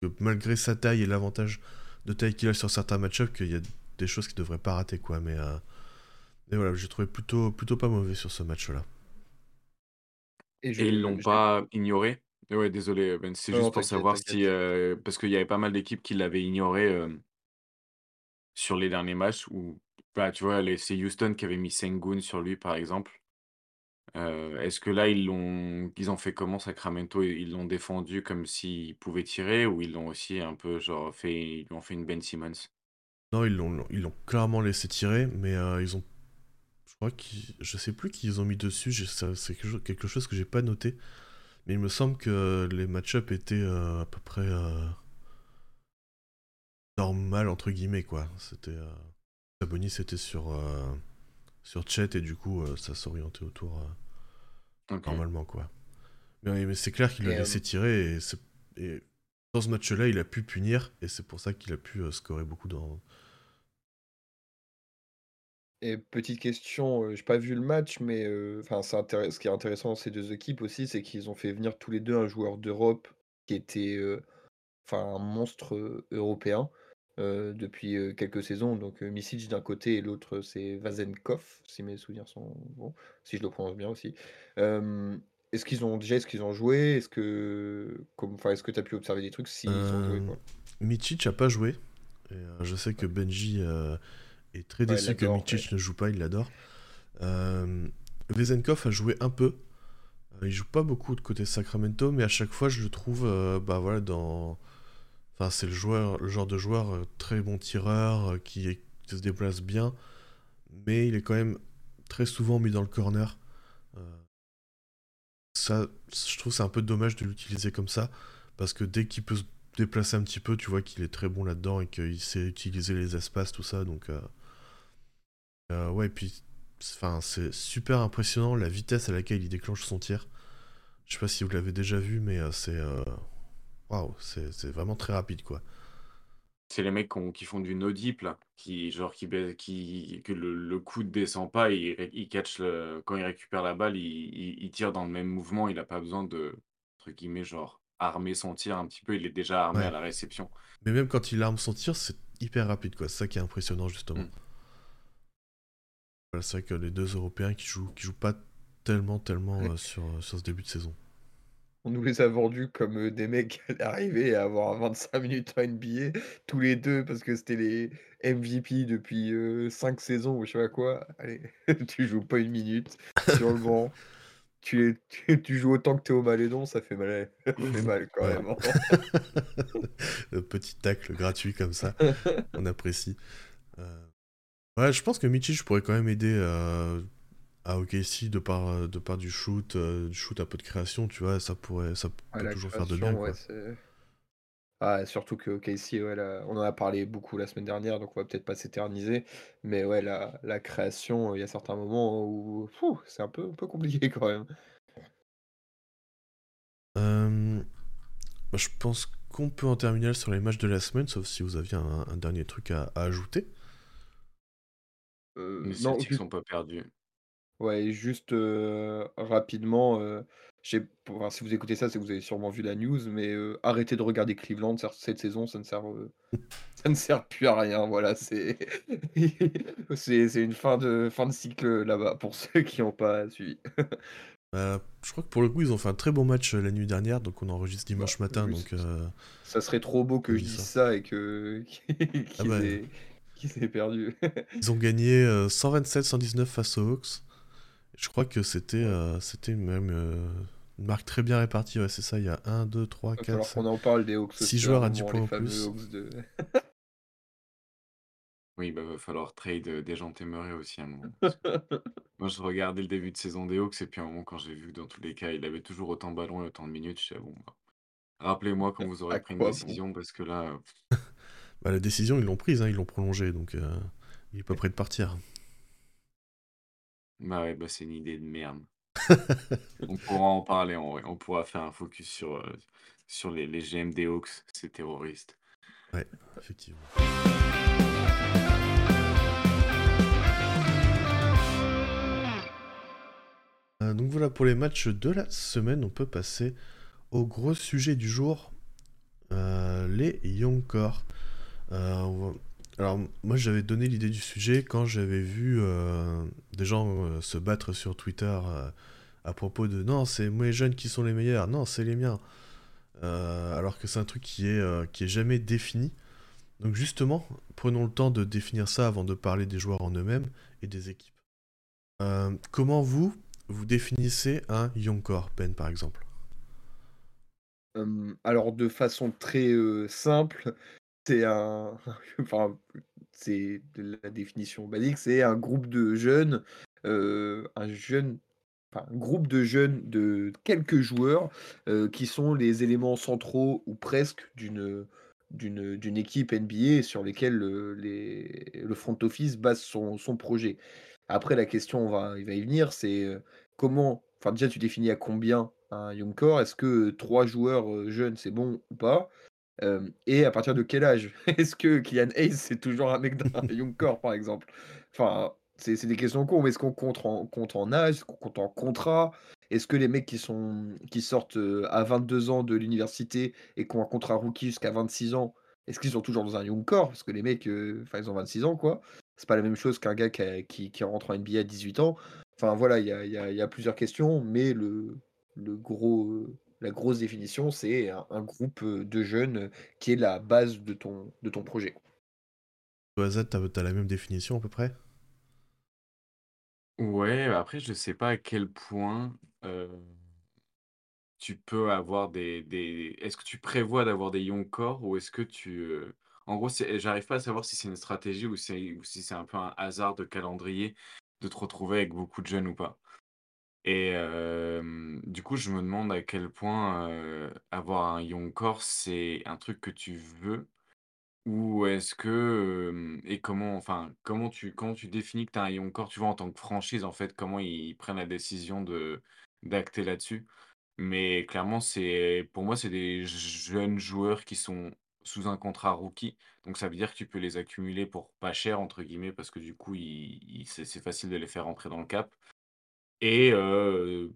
que malgré sa taille et l'avantage de taille qu'il a sur certains match-ups, qu'il y a des choses qu'il devrait pas rater, quoi. Mais, euh, mais voilà, j'ai trouvé plutôt, plutôt pas mauvais sur ce match-là. Et, ils l'ont pas ignoré? Ouais, désolé, Ben. C'est juste pour savoir si. Euh, parce qu'il y avait pas mal d'équipes qui l'avaient ignoré euh, sur les derniers matchs. Où, bah, tu vois, c'est Houston qui avait mis Sengun sur lui, par exemple. Euh, est-ce que là, ils l'ont, ils ont fait comment Sacramento? Ils l'ont défendu comme s'ils pouvaient tirer ou ils l'ont aussi un peu genre fait, ils ont fait une Ben Simmons? Non, ils l'ont, ils l'ont clairement laissé tirer, mais ils ont, je crois qu'ils, je sais plus qui ils ont mis dessus. C'est quelque chose que j'ai pas noté. Mais il me semble que les match-up étaient euh, à peu près euh, normal entre guillemets quoi. C'était euh, Sabonis c'était sur sur chat et du coup ça s'orientait autour normalement quoi. Mais, c'est clair qu'il l'a laissé tirer et, et, dans ce match-là il a pu punir et c'est pour ça qu'il a pu scorer beaucoup dans et petite question, je j'ai pas vu le match, mais enfin, ce qui est intéressant dans ces deux équipes aussi, c'est qu'ils ont fait venir tous les deux un joueur d'Europe qui était, enfin, un monstre, européen, depuis, quelques saisons. Donc, Misic d'un côté et l'autre, c'est Vazenkov, si mes souvenirs sont bons, si je le prononce bien aussi. est-ce qu'ils ont déjà est-ce qu'ils ont joué? Est-ce que enfin, est-ce que tu as pu observer des trucs s'ils ont joué, quoi? a pas joué et je sais que Benji, est très déçu que Mitic ne joue pas, il l'adore. Euh, Vezenkov a joué un peu. Euh, il joue pas beaucoup de côté Sacramento, mais à chaque fois, je le trouve euh, bah, voilà, dans. Enfin, c'est le, joueur, le genre de joueur euh, très bon tireur qui, se déplace bien, mais il est quand même très souvent mis dans le corner. ça, je trouve c'est un peu dommage de l'utiliser comme ça, parce que dès qu'il peut se déplacer un petit peu, tu vois qu'il est très bon là-dedans et qu'il sait utiliser les espaces, tout ça. Donc, euh, ouais, et puis enfin, c'est super impressionnant la vitesse à laquelle il déclenche son tir. Je sais pas si vous l'avez déjà vu, mais euh, c'est. Euh, waouh, c'est vraiment très rapide, quoi. C'est les mecs qui font du no deep là, qui genre qui, qui que le, coup ne descend pas, et il, catch le, quand il récupère la balle, il, tire dans le même mouvement, il a pas besoin de entre guillemets genre armer son tir un petit peu, il est déjà armé à la réception. Mais même quand il arme son tir, c'est hyper rapide quoi, c'est ça qui est impressionnant justement. Mm. C'est vrai que les deux Européens qui jouent, qui jouent pas tellement, tellement euh, sur, euh, sur ce début de saison. On nous les a vendus comme euh, des mecs qui allaient à avoir 25 minutes en NBA, tous les deux, parce que c'était les MVP depuis 5 saisons ou je sais pas quoi. Allez, <laughs> tu joues pas une minute sur le banc. <laughs> Tu, tu, joues autant que Théo Malédon, ça fait mal, <laughs> ça fait mal quand même. Le petit tacle gratuit comme ça, on apprécie. Ouais, je pense que Michich pourrait quand même aider euh, à OKC de par, de par du shoot, euh, du shoot un peu de création, tu vois, ça pourrait ça peut toujours faire de bien. Ouais, ah, surtout que OKC, ouais, on en a parlé beaucoup la semaine dernière, donc on va peut-être pas s'éterniser, mais ouais, la, la création, il y a certains moments où c'est un peu, un peu compliqué quand même. Euh, je pense qu'on peut en terminer sur les matchs de la semaine, sauf si vous aviez un, dernier truc à ajouter. Euh, Les non, Celtics sont pas perdus. ouais, juste, rapidement, si vous écoutez ça, c'est que vous avez sûrement vu la news, mais arrêtez de regarder Cleveland cette saison, ça ne sert, <laughs> ça ne sert plus à rien, voilà, <laughs> c'est c'est une fin de fin de cycle, là-bas, pour ceux qui n'ont pas suivi. Bah, je crois que pour le coup, ils ont fait un très bon match, la nuit dernière, donc on enregistre bah, dimanche matin, donc ça serait trop beau que je dise ça et que <laughs> ah bah, s'est perdu. <laughs> Ils ont gagné 127-119 euh, face aux Hawks. Je crois que c'était euh, c'était même euh, une marque très bien répartie. Ouais, c'est ça, il y a 1, 2, 3, 4. Alors qu'on en parle des Hawks. 6 joueurs à 10 points en plus. <laughs> oui, bah, va falloir trade des gens aussi à un moment. <laughs> Moi, je regardais le début de saison des Hawks et puis à un moment, quand j'ai vu que dans tous les cas, il avait toujours autant de ballons et autant de minutes, je suis bon, bah, rappelez-moi quand vous aurez pris une décision parce que là. Bah, la décision, ils l'ont prise, hein, ils l'ont prolongée, donc euh, il est pas prêt de partir. Bah ouais, bah c'est une idée de merde. <laughs> on pourra en parler. On pourra faire un focus sur, euh, sur les, les GM des Hawks, ces terroristes. Ouais, effectivement. Euh, donc voilà pour les matchs de la semaine. On peut passer au gros sujet du jour. les Core. Alors, moi, j'avais donné l'idée du sujet quand j'avais vu des gens se battre sur Twitter à propos de non, c'est moi les jeunes qui sont les meilleurs, non, c'est les miens. alors que c'est un truc qui est, qui est jamais défini. Donc justement, prenons le temps de définir ça avant de parler des joueurs en eux-mêmes et des équipes. Euh, comment vous, vous définissez un young core, Ben par exemple? Alors de façon très simple, c'est un... <laughs> enfin, c'est la définition basique, c'est un groupe de jeunes, un jeune un groupe de jeunes de quelques joueurs qui sont les éléments centraux ou presque d'une équipe NBA sur lesquelles le, le front office base son, projet. Après, la question, on va, il va y venir, c'est comment, enfin déjà, tu définis à combien un young core? Est-ce que trois joueurs jeunes, c'est bon ou pas? Et à partir de quel âge? <laughs> Est-ce que Kylian Hayes, c'est toujours un mec d'un <laughs> young core, par exemple? Enfin, c'est des questions cons, mais est-ce qu'on compte en, compte en âge? Est-ce qu'on compte en contrat? Est-ce que les mecs qui, sont, qui sortent à 22 ans de l'université et qui ont un contrat rookie jusqu'à 26 ans, est-ce qu'ils sont toujours dans un young core Parce que les mecs, enfin, ils ont 26 ans, quoi. C'est pas la même chose qu'un gars qui, qui, rentre en NBA à 18 ans. Enfin, voilà, il y a, y a, plusieurs questions, mais le, le gros, la grosse définition, c'est un, groupe de jeunes qui est la base de ton, de ton projet. Toi, Z, tu as la même définition à peu près? Ouais, après, je sais pas à quel point tu peux avoir des, des... Est-ce que tu prévois d'avoir des young core ou est-ce que tu... En gros, j'arrive pas à savoir si c'est une stratégie ou, si c'est un peu un hasard de calendrier de te retrouver avec beaucoup de jeunes ou pas. Et du coup, je me demande à quel point avoir un young core, c'est un truc que tu veux ou est-ce que, et comment enfin, comment tu comment tu définis que tu as un young core, tu vois, en tant que franchise, en fait, comment ils prennent la décision de d'acter là-dessus? Mais clairement, c'est pour moi, c'est des jeunes joueurs qui sont sous un contrat rookie. Donc ça veut dire que tu peux les accumuler pour «pas cher» entre guillemets, parce que du coup, c'est facile de les faire rentrer dans le cap. Et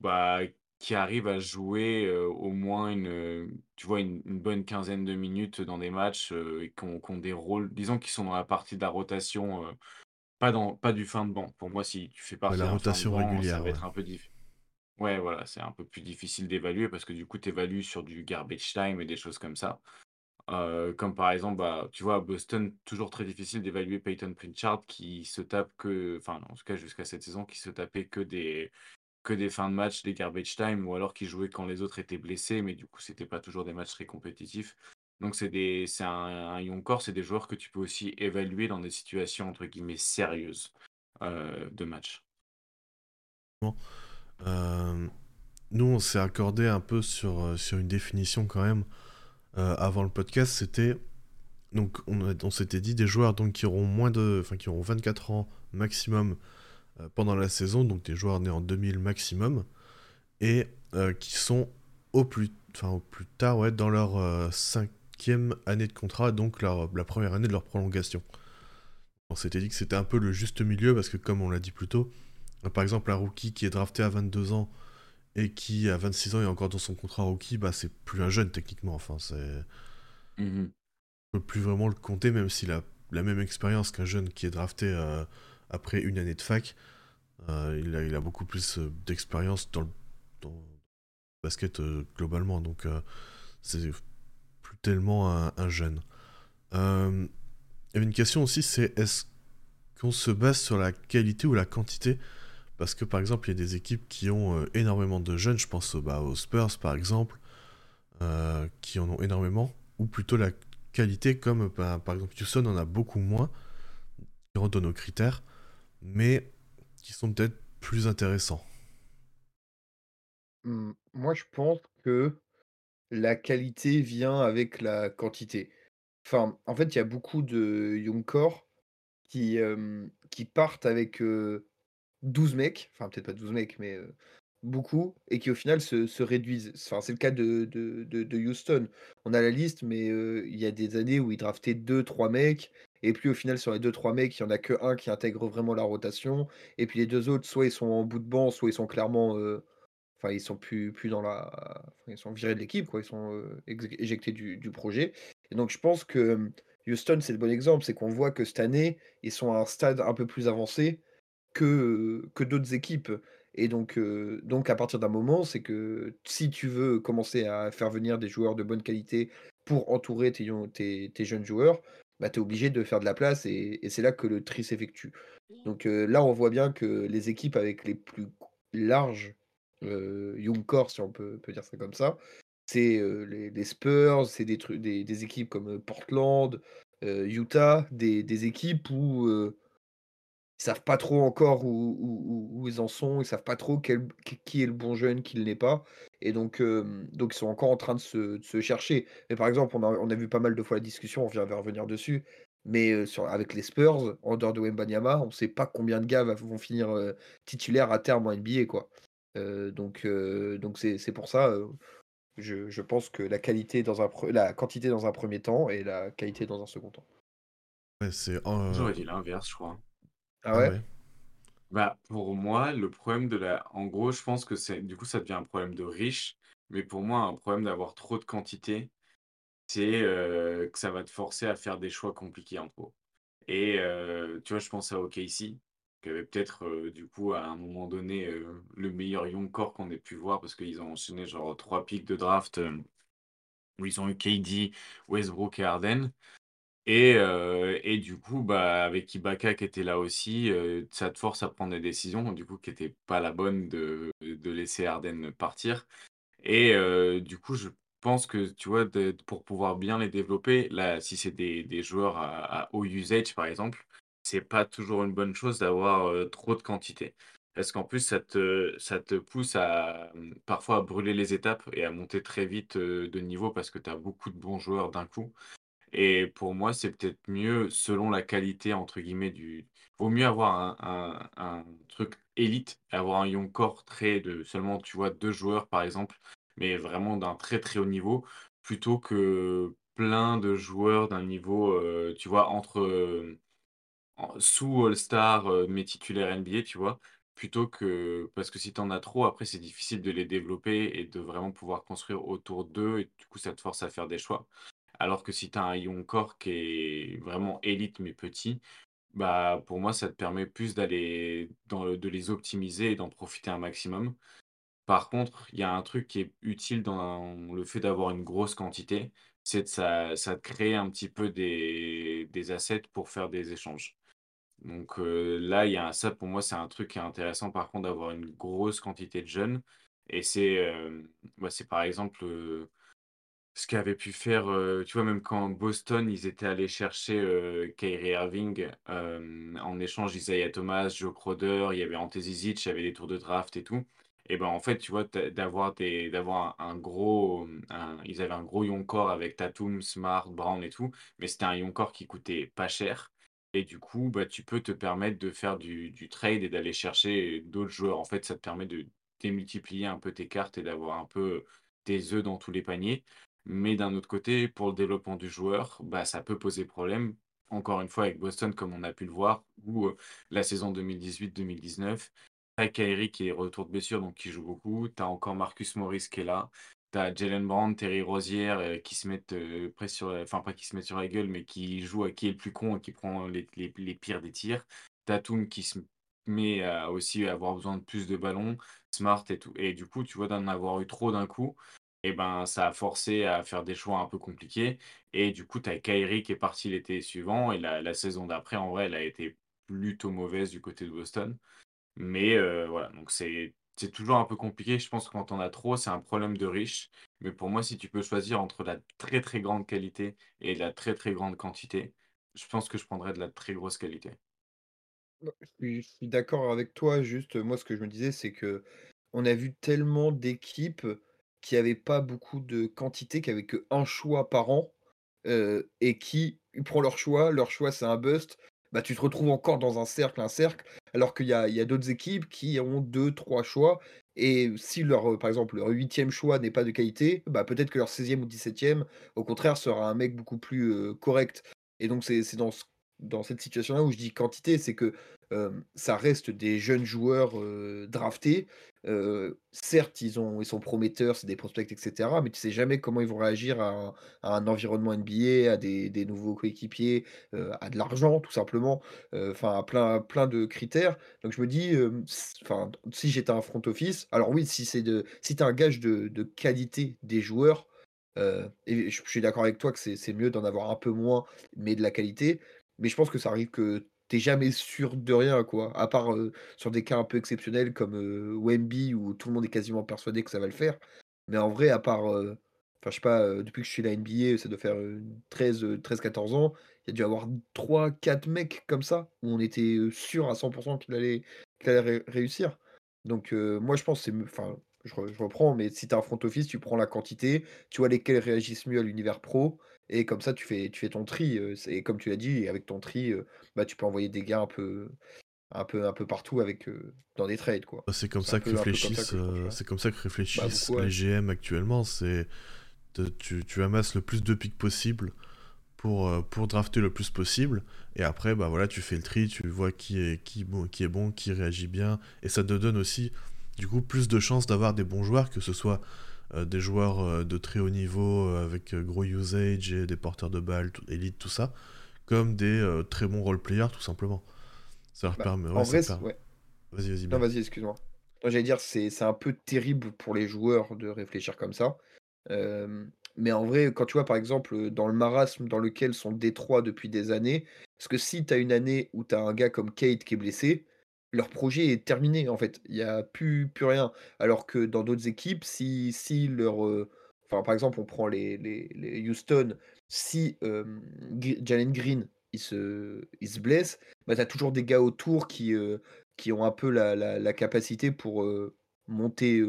bah qui arrivent à jouer au moins une, tu vois, une, bonne quinzaine de minutes dans des matchs et qui ont, des rôles, disons qu'ils sont dans la partie de la rotation, pas, dans, pas du fin de banc. Pour moi, si tu fais partie la rotation régulière, ça va être un peu difficile. Ouais, voilà, c'est un peu plus difficile d'évaluer parce que du coup, tu évalues sur du garbage time et des choses comme ça. Comme par exemple, bah, tu vois, à Boston, toujours très difficile d'évaluer Peyton Pritchard qui se tape que, enfin, en tout cas jusqu'à cette saison, qui se tapait que des, que des fins de match, des garbage time, ou alors qui jouaient quand les autres étaient blessés, mais du coup, c'était pas toujours des matchs très compétitifs. Donc, c'est un, un, c'est des joueurs que tu peux aussi évaluer dans des situations entre guillemets sérieuses de match. Nous, on s'est accordé un peu sur, sur une définition quand même avant le podcast. C'était donc on, s'était dit des joueurs donc qui auront moins de, enfin qui auront 24 ans maximum euh, pendant la saison, donc des joueurs nés en 2000 maximum, et euh, qui sont au plus, enfin, au plus tard ouais, dans leur euh, cinquième année de contrat, donc la première année de leur prolongation. On s'était dit que c'était un peu le juste milieu, parce que comme on l'a dit plus tôt, par exemple un rookie qui est drafté à 22 ans et qui à 26 ans est encore dans son contrat rookie, bah c'est plus un jeune techniquement, enfin c'est... On peut plus vraiment le compter, même s'il a la même expérience qu'un jeune qui est drafté après une année de fac. Euh, il, a, il, a, beaucoup plus euh, d'expérience dans, le basket euh, globalement, donc c'est plus tellement un, jeune. Il y avait une question aussi, c'est est-ce qu'on se base sur la qualité ou la quantité Parce que par exemple, il y a des équipes qui ont énormément de jeunes, je pense bah, aux Spurs par exemple, qui en ont énormément, ou plutôt la qualité, comme bah, par exemple Houston en a beaucoup moins, qui rentre dans nos critères mais qui sont peut-être plus intéressants. Mmh, moi, je pense que la qualité vient avec la quantité. Enfin, en fait, il y a beaucoup de young core qui, qui partent avec 12 mecs, enfin peut-être pas 12 mecs, mais beaucoup, et qui au final se, réduisent. Enfin, c'est le cas de, de, Houston. On a la liste, mais il y a des années où ils draftaient 2-3 mecs, et puis au final, sur les 2-3 mecs, il n'y en a que un qui intègre vraiment la rotation. Et puis les deux autres, soit ils sont en bout de banc, soit ils sont clairement. Enfin, ils sont plus, plus dans la. ils sont virés de l'équipe, quoi. Ils sont éjectés du, projet. Et donc je pense que Houston, c'est le bon exemple, c'est qu'on voit que cette année, ils sont à un stade un peu plus avancé que, d'autres équipes. Et donc, donc à partir d'un moment, c'est que si tu veux commencer à faire venir des joueurs de bonne qualité pour entourer tes, tes, jeunes joueurs, bah, tu es obligé de faire de la place et, c'est là que le tri s'effectue. Donc là, on voit bien que les équipes avec les plus larges young core, si on peut, peut dire ça comme ça, c'est les, Spurs, c'est des, des, des, équipes comme Portland, Utah, des, des, équipes où ils savent pas trop encore où, où, ils en sont, ils savent pas trop quel, qui est le bon jeune, qui ne l'est pas. Et donc, donc, ils sont encore en train de se, se chercher. Mais par exemple, on a, on a, vu pas mal de fois la discussion, on vient de revenir dessus. Mais sur, avec les Spurs, en dehors de Wembanyama, on ne sait pas combien de gars vont finir titulaires à terme en NBA. Quoi. donc, donc c'est pour ça, je, je, pense que la qualité dans un la quantité dans un premier temps et la qualité dans un second temps. Ouais, c'est. J'aurais dit l'inverse, je crois. Ah, ah ouais? Bah, pour moi, le problème de la en gros, je pense que c'est du coup, ça devient un problème de riche, mais pour moi, un problème d'avoir trop de quantité, c'est, que ça va te forcer à faire des choix compliqués en trop. Et tu vois, je pense à OKC, qui avait peut-être, du coup, à un moment donné, le meilleur young core qu'on ait pu voir parce qu'ils ont enchaîné genre trois pics de draft, où ils ont eu KD, Westbrook et Harden. Et, euh, et du coup, bah, avec Ibaka qui était là aussi, euh, ça te force à prendre des décisions, du coup, qui n'étaient pas la bonne de, de laisser Arden partir. Et euh, du coup, je pense que, tu vois, pour pouvoir bien les développer, là, si c'est des, des joueurs à, haut usage, par exemple, c'est pas toujours une bonne chose d'avoir trop de quantité. Parce qu'en plus, ça te, ça te pousse à parfois à brûler les étapes et à monter très vite de niveau parce que tu as beaucoup de bons joueurs d'un coup. Et pour moi, c'est peut-être mieux, selon la qualité, entre guillemets, du. Vaut mieux avoir un, truc élite, avoir un young core très de seulement, tu vois, deux joueurs, par exemple, mais vraiment d'un très très haut niveau, plutôt que plein de joueurs d'un niveau, euh, tu vois, entre euh, sous All-Star, euh, mais titulaire NBA, tu vois, plutôt que. Parce que si tu en as trop, après, c'est difficile de les développer et de vraiment pouvoir construire autour d'eux, et du coup, ça te force à faire des choix. Alors que si tu as un young core qui est vraiment élite mais petit, bah pour moi ça te permet plus d'aller de les optimiser et d'en profiter un maximum. Par contre, il y a un truc qui est utile dans le fait d'avoir une grosse quantité, c'est que ça, crée un petit peu des, assets pour faire des échanges. Donc euh, là, y a ça pour moi, c'est un truc qui est intéressant par contre d'avoir une grosse quantité de jeunes. Et c'est euh, bah, par exemple euh, ce qu'avait pu faire, tu vois, même quand Boston, ils étaient allés chercher Kyrie Irving, en échange Isaiah Thomas, Joe Crowder, il y avait Ante Zizic, il y avait des tours de draft et tout. Et ben en fait, tu vois, d'avoir un, gros, ils avaient un gros young avec Tatum, Smart, Brown et tout, mais c'était un young core qui coûtait pas cher. Et du coup, bah, tu peux te permettre de faire du, du trade et d'aller chercher d'autres joueurs. En fait, ça te permet de démultiplier un peu tes cartes et d'avoir un peu tes œufs dans tous les paniers. Mais d'un autre côté, pour le développement du joueur, bah, ça peut poser problème. Encore une fois, avec Boston, comme on a pu le voir, ou euh, la saison 2018-2019, t'as Kyrie qui est retour de blessure, donc qui joue beaucoup. Tu as encore Marcus Morris qui est là. Tu as Jalen Brown, Terry Rosier euh, qui se mettent euh, presque sur, enfin pas qui se mettent sur la gueule, mais qui joue à qui est le plus con et qui prend les, les, pires des tirs. Tatum qui se met à aussi avoir besoin de plus de ballons, Smart et tout. Et du coup, tu vois, d'en avoir eu trop d'un coup, et ben, ça a forcé à faire des choix un peu compliqués. Et du coup, tu as Kyrie qui est parti l'été suivant. Et la, saison d'après, en vrai, elle a été plutôt mauvaise du côté de Boston. Mais euh, voilà, donc c'est toujours un peu compliqué. Je pense que quand on a trop, c'est un problème de riche. Mais pour moi, si tu peux choisir entre la très très grande qualité et la très très grande quantité, je pense que je prendrais de la très grosse qualité. Je suis, d'accord avec toi. Juste, moi, ce que je me disais, c'est que on a vu tellement d'équipes qui avait pas beaucoup de quantité, qui avait qu'un choix par an, et qui prend leur choix, leur choix c'est un bust, bah, tu te retrouves encore dans un cercle, un cercle, alors qu'il y a, il y a d'autres équipes qui ont deux, trois choix, et si leur, par exemple, leur huitième choix n'est pas de qualité, bah, peut-être que leur 16e ou 17e, au contraire, sera un mec beaucoup plus correct. Et donc c'est dans ce dans cette situation-là où je dis quantité, c'est que, ça reste des jeunes joueurs, draftés. Certes, ils ont ils sont prometteurs, c'est des prospects et cetera, mais tu sais jamais comment ils vont réagir à un environnement NBA, à des nouveaux coéquipiers, à de l'argent tout simplement, enfin à plein plein de critères. Donc je me dis, enfin, si j'étais un front office alors oui, si c'est de si as un gage de qualité des joueurs, et je je suis d'accord avec toi que c'est mieux d'en avoir un peu moins, mais de la qualité. Mais je pense que ça arrive que tu es jamais sûr de rien, quoi. À part, sur des cas un peu exceptionnels comme, heu, Wemby où tout le monde est quasiment persuadé que ça va le faire. Mais en vrai, à part, enfin, je sais pas, depuis que je suis la NBA, ça doit faire, heu, 13, heu, 13-14 ans, il y a dû avoir 3-4 mecs comme ça, où on était, sûr à 100 qu'il allait réussir. Donc, moi je pense c'est enfin, je re je reprends, mais si tu as un front office, tu prends la quantité, tu vois lesquels réagissent mieux à l'univers pro et comme ça tu fais tu fais ton tri, c'est comme tu l'as dit, avec ton tri, bah, tu peux envoyer des gars un peu un peu un peu partout avec, dans des trades, quoi. Bah, c'est comme C'est un ça que peu un peu comme ça réfléchissent, que je c'est comme ça que Bah, réfléchissent beaucoup, les. GM actuellement, c'est te tu tu amasses le plus de picks possible pour, pour drafter le plus possible et après, bah, voilà, tu fais le tri, tu vois qui est qui bon qui est bon, qui réagit bien et ça te donne aussi, du coup, plus de chances d'avoir des bons joueurs, que ce soit, des joueurs, heu, de très haut niveau, heu, avec, gros usage et des porteurs de balles, élite, tout ça, comme des, très bons role players, tout simplement. Ça leur Bah, permet ouais, en vrai, c per ouais. vas-y, vas-y, Non, vas-y, excuse-moi. J'allais dire, c'est c'est un peu terrible pour les joueurs de réfléchir comme ça. Mais en vrai, quand tu vois, par exemple, dans le marasme dans lequel sont Détroit depuis des années, parce que si tu as une année où tu as un gars comme Kate qui est blessé, leur projet est terminé, en fait. Il y a plus plus rien. Alors que dans d'autres équipes, si si leur, heu, enfin, par exemple, on prend les les les Houston, si, Jalen Green, il se il se blesse, bah, tu as toujours des gars autour qui, heu, qui ont un peu la la capacité pour, monter,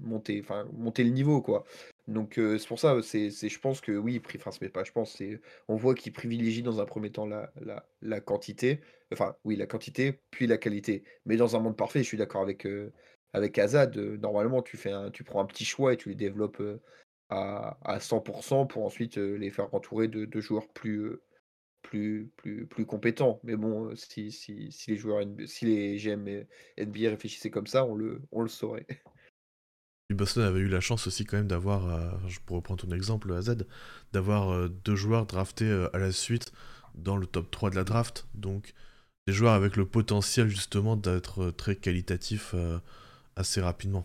monter, monter le niveau, quoi. Donc c'est pour ça, c'est je pense que oui, enfin, c'est pas je pense, c'est on voit qu'ils privilégient dans un premier temps la la la quantité, enfin, oui, la quantité, puis la qualité. Mais dans un monde parfait, je suis d'accord avec, heu, avec Azad, heu, normalement, tu fais un tu prends un petit choix et tu les développes, heu, à à 100 pour ensuite, les faire entourer de de joueurs plus, plus plus plus compétents. Mais bon, si si si les joueurs si les GM NBA réfléchissaient comme ça, on le on le saurait. Boston avait eu la chance aussi quand même d'avoir, euh, je pourrais prendre ton exemple AZ, d'avoir euh, deux joueurs draftés euh, à la suite dans le top 3 de la draft. Donc des joueurs avec le potentiel justement d'être euh, très qualitatifs euh, assez rapidement.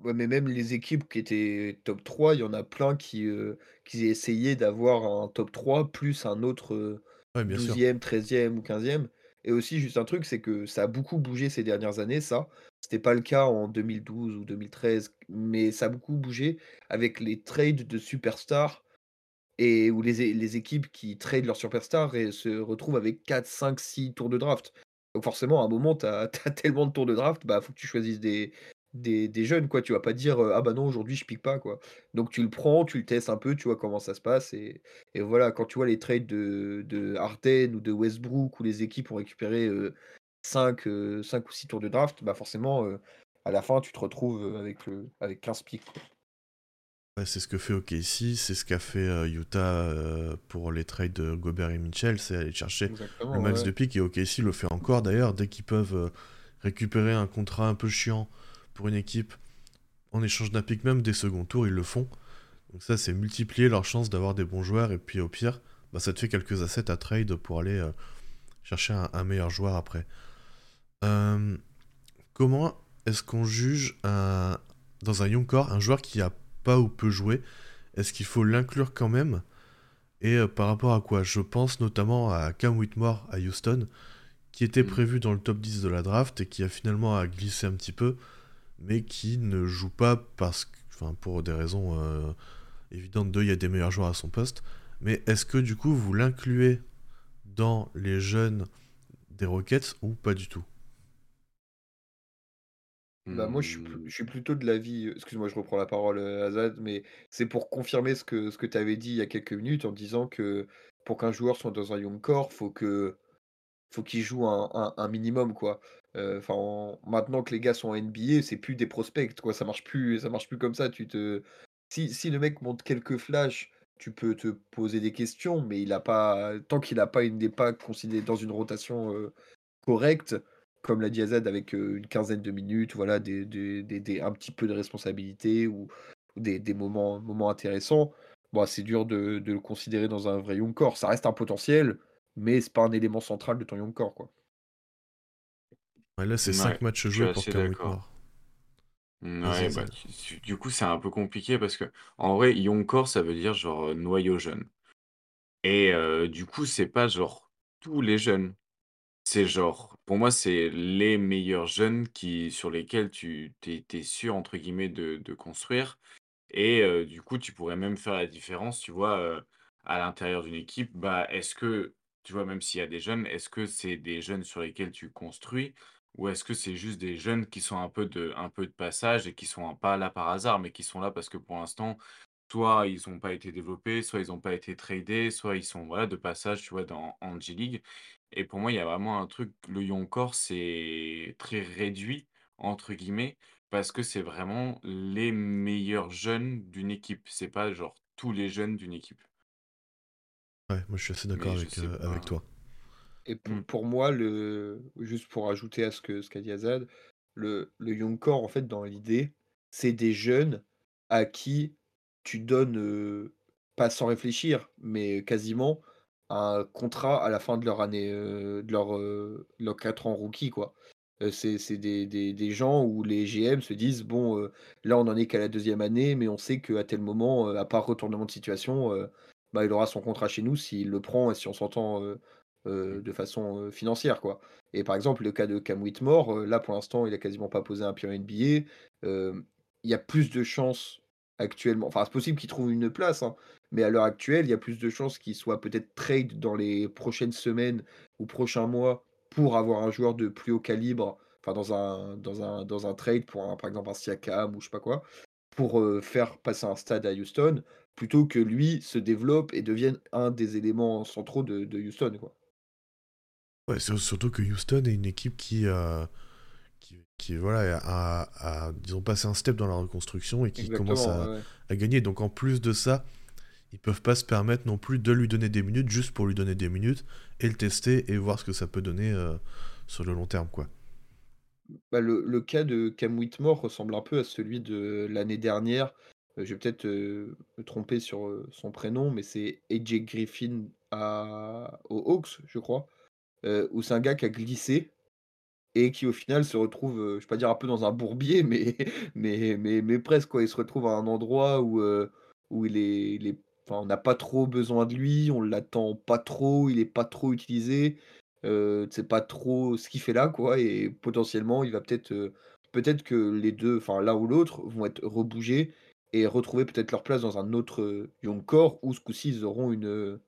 Ouais, mais même les équipes qui étaient top 3, il y en a plein qui, heu, qui essayaient d'avoir un top 3 plus un autre, heu, Ouais, bien sûr. 12e, 13e ou 15e et aussi juste un truc, c'est que ça a beaucoup bougé ces dernières années ça. C'était pas le cas en 2012 ou 2013, mais ça a beaucoup bougé avec les trades de superstars et où les équipes qui trade leurs superstars et se retrouvent avec 4, 5, 6 tours de draft. Donc forcément, à un moment, <laughs> tu as tellement de tours de draft, bah, faut que tu choisisses des jeunes, quoi. Tu vas pas dire, «Ah bah non, aujourd'hui je pique pas», quoi. Donc tu le prends, tu le testes un peu, tu vois comment ça se passe et voilà, quand tu vois les trades de de Harden ou de Westbrook où les équipes ont récupéré, heu, 5, heu, 5 ou 6 tours de draft, bah forcément, à la fin, tu te retrouves, avec, heu, avec 15 picks, quoi. Ouais, c'est ce que fait OKC, c'est ce qu'a fait euh, Utah euh, pour les trades de Gobert et Mitchell, c'est aller chercher le max ouais. de pick et OKC le fait encore d'ailleurs dès qu'ils peuvent euh, récupérer un contrat un peu chiant pour une équipe en échange d'un pick même des seconds tours, ils le font. Donc ça, c'est multiplier leur chance d'avoir des bons joueurs et puis au pire, bah, ça te fait quelques assets à trade pour aller chercher un, un meilleur joueur après. Comment est-ce qu'on juge un, dans un young core un joueur qui a pas ou peu joué Est-ce qu'il faut l'inclure quand même? Et euh, par rapport à quoi? Je pense notamment à Cam Whitmore à Houston, qui était Mmh. prévu dans le top 10 de la draft et qui a finalement à glissé un petit peu, mais qui ne joue pas parce que, enfin, pour des raisons euh, évidentes de, il y a des meilleurs joueurs à son poste. Mais est-ce que du coup vous l'incluez dans les jeunes des Rockets ou pas du tout? Bah, moi, je suis plu Mmh. je suis plutôt de l'avis, excuse-moi, je reprends la parole, Azad, mais c'est pour confirmer ce que ce que tu avais dit il y a quelques minutes en disant que pour qu'un joueur soit dans un young core, faut que faut qu'il joue un un un minimum, quoi. Enfin, en maintenant que les gars sont en NBA, c'est plus des prospects, quoi, ça marche plus ça marche plus comme ça. Tu te si si le mec montre quelques flashs, tu peux te poser des questions, mais il a pas tant qu'il a pas il n'est pas considéré dans une rotation, correcte, comme l'a dit Hazard avec, une quinzaine de minutes, voilà, des des des des un petit peu de responsabilité ou ou des des moments moments intéressants, bah, c'est dur de de le considérer dans un vrai young core. Ça reste un potentiel, mais c'est pas un élément central de ton young core, quoi. Ouais, là, c'est 5 Ouais, matchs joués pour Cam ouais, bah, Hazard. tu tu du coup, c'est un peu compliqué parce que en vrai, young core, ça veut dire genre, noyau jeune et du coup, c'est pas genre tous les jeunes. C'est genre pour moi, c'est les meilleurs jeunes sur lesquels tu tu es sûr entre guillemets de construire et du coup, tu pourrais même faire la différence, tu vois, à l'intérieur d'une équipe. Bah, est-ce que, tu vois, même s'il y a des jeunes, est-ce que c'est des jeunes sur lesquels tu construis? Ou est-ce que c'est juste des jeunes qui sont un peu de passage et qui sont pas là par hasard, mais qui sont là parce que pour l'instant, soit ils ont pas été développés, soit ils ont pas été tradés, soit ils sont, voilà, de passage, tu vois, dans en G-League et pour moi, il y a vraiment un truc, le young core, c'est très «réduit» entre guillemets parce que c'est vraiment les meilleurs jeunes d'une équipe. C'est pas genre tous les jeunes d'une équipe. Ouais, moi je suis assez d'accord avec, euh, avec toi. Et pour Mmh. pour moi, le juste pour ajouter à ce que ce qu'a dit Azad, le le young core, en fait, dans l'idée, c'est des jeunes à qui tu donnes, heu, pas sans réfléchir, mais quasiment un contrat à la fin de leur année, heu, de leur, heu, leurs 4 ans rookie, quoi. Heu, c'est c'est des des des gens où les GM se disent: «Bon, là, on en est qu'à la deuxième année, mais on sait qu'à tel moment, à part retournement de situation, bah, il aura son contrat chez nous s'il le prend et si on s'entend, Mmh. de façon, financière, quoi. Et par exemple, le cas de Cam Whitmore, là, pour l'instant, il a quasiment pas posé un pied NBA. Il y a plus de chances actuellement enfin, c'est possible qu'il trouve une place, hein, mais à l'heure actuelle, il y a plus de chances qu'il soit peut-être trade dans les prochaines semaines ou prochains mois pour avoir un joueur de plus haut calibre, enfin, dans un dans un dans un trade pour un par exemple, un Siakam ou je sais pas quoi, pour, heu, faire passer un stade à Houston, plutôt que lui se développe et devienne un des éléments centraux de Houston, quoi. Ouais, surtout que Houston est une équipe qui, euh, qui, voilà, a, a, disons, passé un step dans la reconstruction et qui commence Exactement, à, ouais. à gagner. Donc en plus de ça, ils peuvent pas se permettre non plus de lui donner des minutes juste pour lui donner des minutes et le tester et voir ce que ça peut donner euh, sur le long terme, quoi. Bah, le le cas de Cam Whitmore ressemble un peu à celui de l'année dernière. Heu, je vais peut-être, heu, me tromper sur, heu, son prénom, mais c'est AJ Griffin à aux Hawks, je crois, heu, où c'est un gars qui a glissé et qui au final se retrouve, heu, je vais pas dire un peu dans un bourbier, <laughs> mais mais mais presque quoi. Il se retrouve à un endroit où, heu, où il est il est on n'a pas trop besoin de lui, on l'attend pas trop, il est pas trop utilisé, tu sais pas trop ce qu'il fait là quoi et potentiellement il va peut-être, heu, peut-être que les 2, enfin l'un ou l'autre vont être rebougés et retrouver peut-être leur place dans un autre, heu, young core où ce coup-ci ils auront une,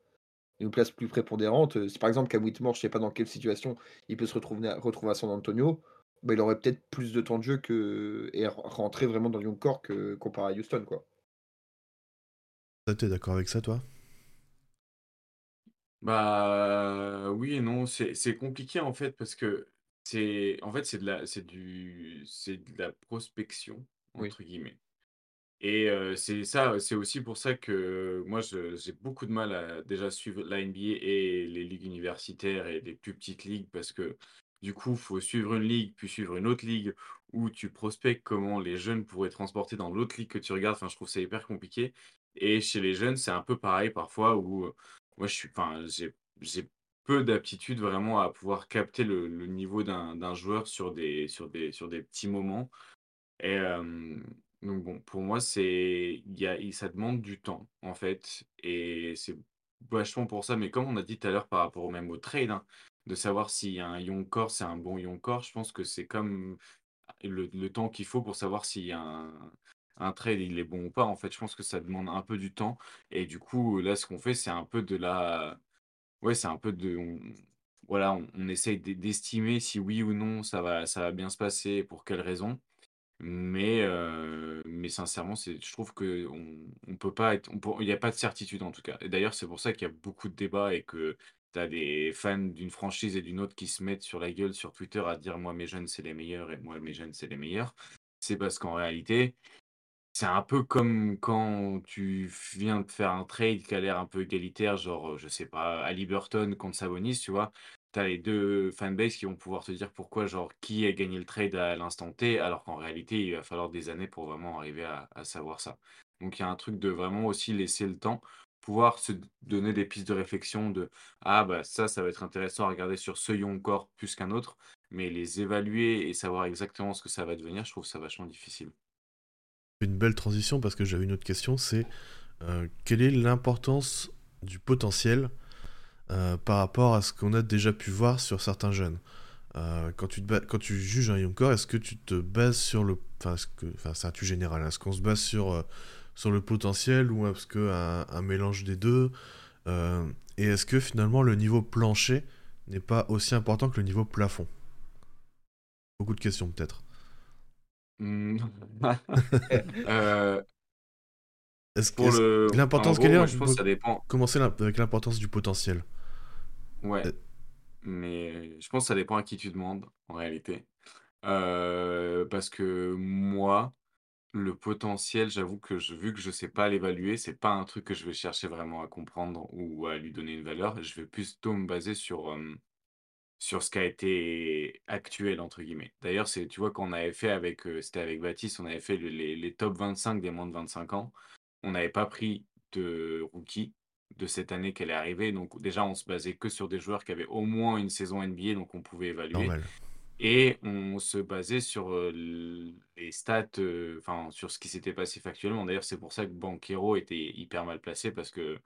une place plus prépondérante, heu, si par exemple Cam Whitmore, je sais pas dans quelle situation il peut se retrouver à retrouver à San Antonio, bah, il aurait peut-être plus de temps de jeu que et ren rentrer vraiment dans le young core que comparé à Houston, quoi. Ça, t'es d'accord avec ça, toi? Bah, oui et non, c'est c'est compliqué en fait parce que c'est en fait, c'est de la c'est du c'est de la «prospection» Oui, entre guillemets. Et c'est ça, c'est aussi pour ça que moi j'ai beaucoup de mal à déjà suivre la NBA et les ligues universitaires et les plus petites ligues parce que du coup, faut suivre une ligue, puis suivre une autre ligue où tu prospectes comment les jeunes pourraient transporter dans l'autre ligue que tu regardes. Enfin, je trouve ça hyper compliqué et chez les jeunes, c'est un peu pareil parfois où, moi je suis enfin, j'ai peu d'aptitude vraiment à pouvoir capter le niveau d'un d'un joueur sur des sur des sur des petits moments. Et donc bon, pour moi, c'est y a ça demande du temps, en fait et c'est vachement pour ça mais comme on a dit tout à l'heure par rapport au même au trade, hein, de savoir si un young core, c'est un bon young core, je pense que c'est comme le temps qu'il faut pour savoir si un un trade, il est bon ou pas, en fait. Je pense que ça demande un peu du temps et du coup, là, ce qu'on fait, c'est un peu de la ouais, c'est un peu de voilà, on essaye d'e d'estimer si oui ou non ça va ça va bien se passer et pour quelles raisons. Mais heu, mais sincèrement, je trouve qu'on on peut pas être il y a pas de certitude en tout cas. Et d'ailleurs, c'est pour ça qu'il y a beaucoup de débats et que tu as des fans d'une franchise et d'une autre qui se mettent sur la gueule sur Twitter à dire: «Moi, mes jeunes, c'est les meilleurs et moi, mes jeunes, c'est les meilleurs». C'est parce qu'en réalité, c'est un peu comme quand tu viens de faire un trade qui a l'air un peu égalitaire, genre, je sais pas, Ali Burton contre Sabonis, tu vois? Tu as les 2 fanbases qui vont pouvoir te dire pourquoi, genre, qui a gagné le trade à l'instant T, alors qu'en réalité, il va falloir des années pour vraiment arriver à à savoir ça. Donc il y a un truc de vraiment aussi laisser le temps, pouvoir se donner des pistes de réflexion de: «Ah bah ça, ça va être intéressant à regarder sur ce young core plus qu'un autre», mais les évaluer et savoir exactement ce que ça va devenir, je trouve ça vachement difficile. Une belle transition parce que j'avais une autre question, c'est euh, quelle est l'importance du potentiel euh, par rapport à ce qu'on a déjà pu voir sur certains jeunes euh, quand, tu te quand tu juges un young core, est-ce que tu te bases sur le... Enfin, c'est un tu général, est-ce qu'on se base sur, sur le potentiel ou est-ce qu'un un mélange des deux Et est-ce que finalement le niveau plancher n'est pas aussi important que le niveau plafond? Beaucoup de questions peut-être. <laughs> Euh, Est-ce que l'importance qu'elle est, je pense que ça dépend. Commencer avec l'importance du potentiel? Ouais. Euh mais je pense que ça dépend à qui tu demandes, en réalité. Euh, parce que moi, le potentiel, j'avoue que je, vu que je sais pas l'évaluer, c'est pas un truc que je vais chercher vraiment à comprendre ou à lui donner une valeur. Je vais plutôt me baser sur sur ce qui a été actuel, entre guillemets. D'ailleurs, c'est, tu vois, quand on avait fait avec, euh, c'était avec Baptiste, on avait fait les, les top 25 des moins de 25 ans. On n'avait pas pris de rookie de cette année qu'elle est arrivée. Donc déjà, on se basait que sur des joueurs qui avaient au moins une saison NBA, donc on pouvait évaluer. Et on se basait sur euh, les stats, euh, enfin sur ce qui s'était passé factuellement. D'ailleurs, c'est pour ça que Banquero était hyper mal placé parce que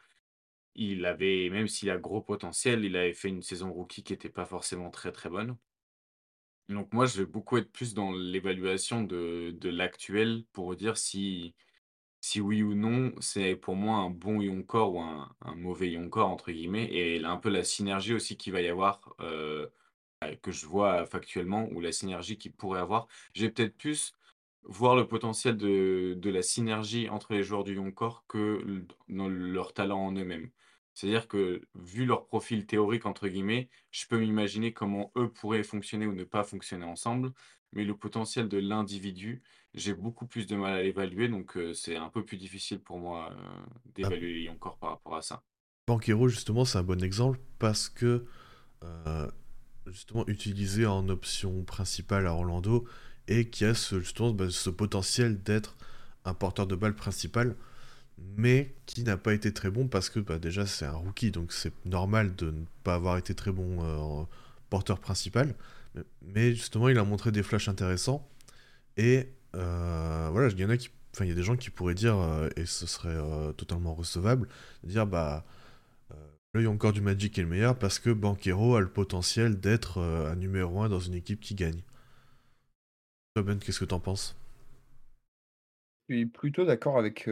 il avait, même s'il a gros potentiel, il avait fait une saison rookie qui n'était pas forcément très très bonne. Donc moi, je vais beaucoup être plus dans l'évaluation de, de l'actuel pour dire si, si oui ou non, c'est pour moi un bon Yonkor ou un, mauvais Yonkor, entre guillemets, et un peu la synergie aussi qu'il va y avoir, euh, que je vois factuellement, ou la synergie qu'il pourrait avoir. J'ai peut-être plus voir le potentiel de, de la synergie entre les joueurs du Yonkor que dans leur talent en eux-mêmes. C'est-à-dire que, vu leur profil «théorique» entre guillemets, je peux m'imaginer comment eux pourraient fonctionner ou ne pas fonctionner ensemble, mais le potentiel de l'individu, j'ai beaucoup plus de mal à l'évaluer, donc c'est un peu plus difficile pour moi, ah. d'évaluer encore par rapport à ça. Banquero, justement, c'est un bon exemple parce que, justement, utilisé en option principale à Orlando et qui a ce, justement bah, ce potentiel d'être un porteur de balle principal mais qui n'a pas été très bon parce que bah, déjà c'est un rookie, donc c'est normal de ne pas avoir été très bon euh, porteur principal. Mais justement, il a montré des flashs intéressants. Et euh, voilà, il y en a qui. Enfin, il y a des gens qui pourraient dire, euh, et ce serait totalement recevable, dire bah. L'œil encore du Magic est le meilleur parce que Banquero a le potentiel d'être un numéro 1 dans une équipe qui gagne. Toi, Ben, qu'est-ce que t'en penses? Je suis plutôt d'accord avec,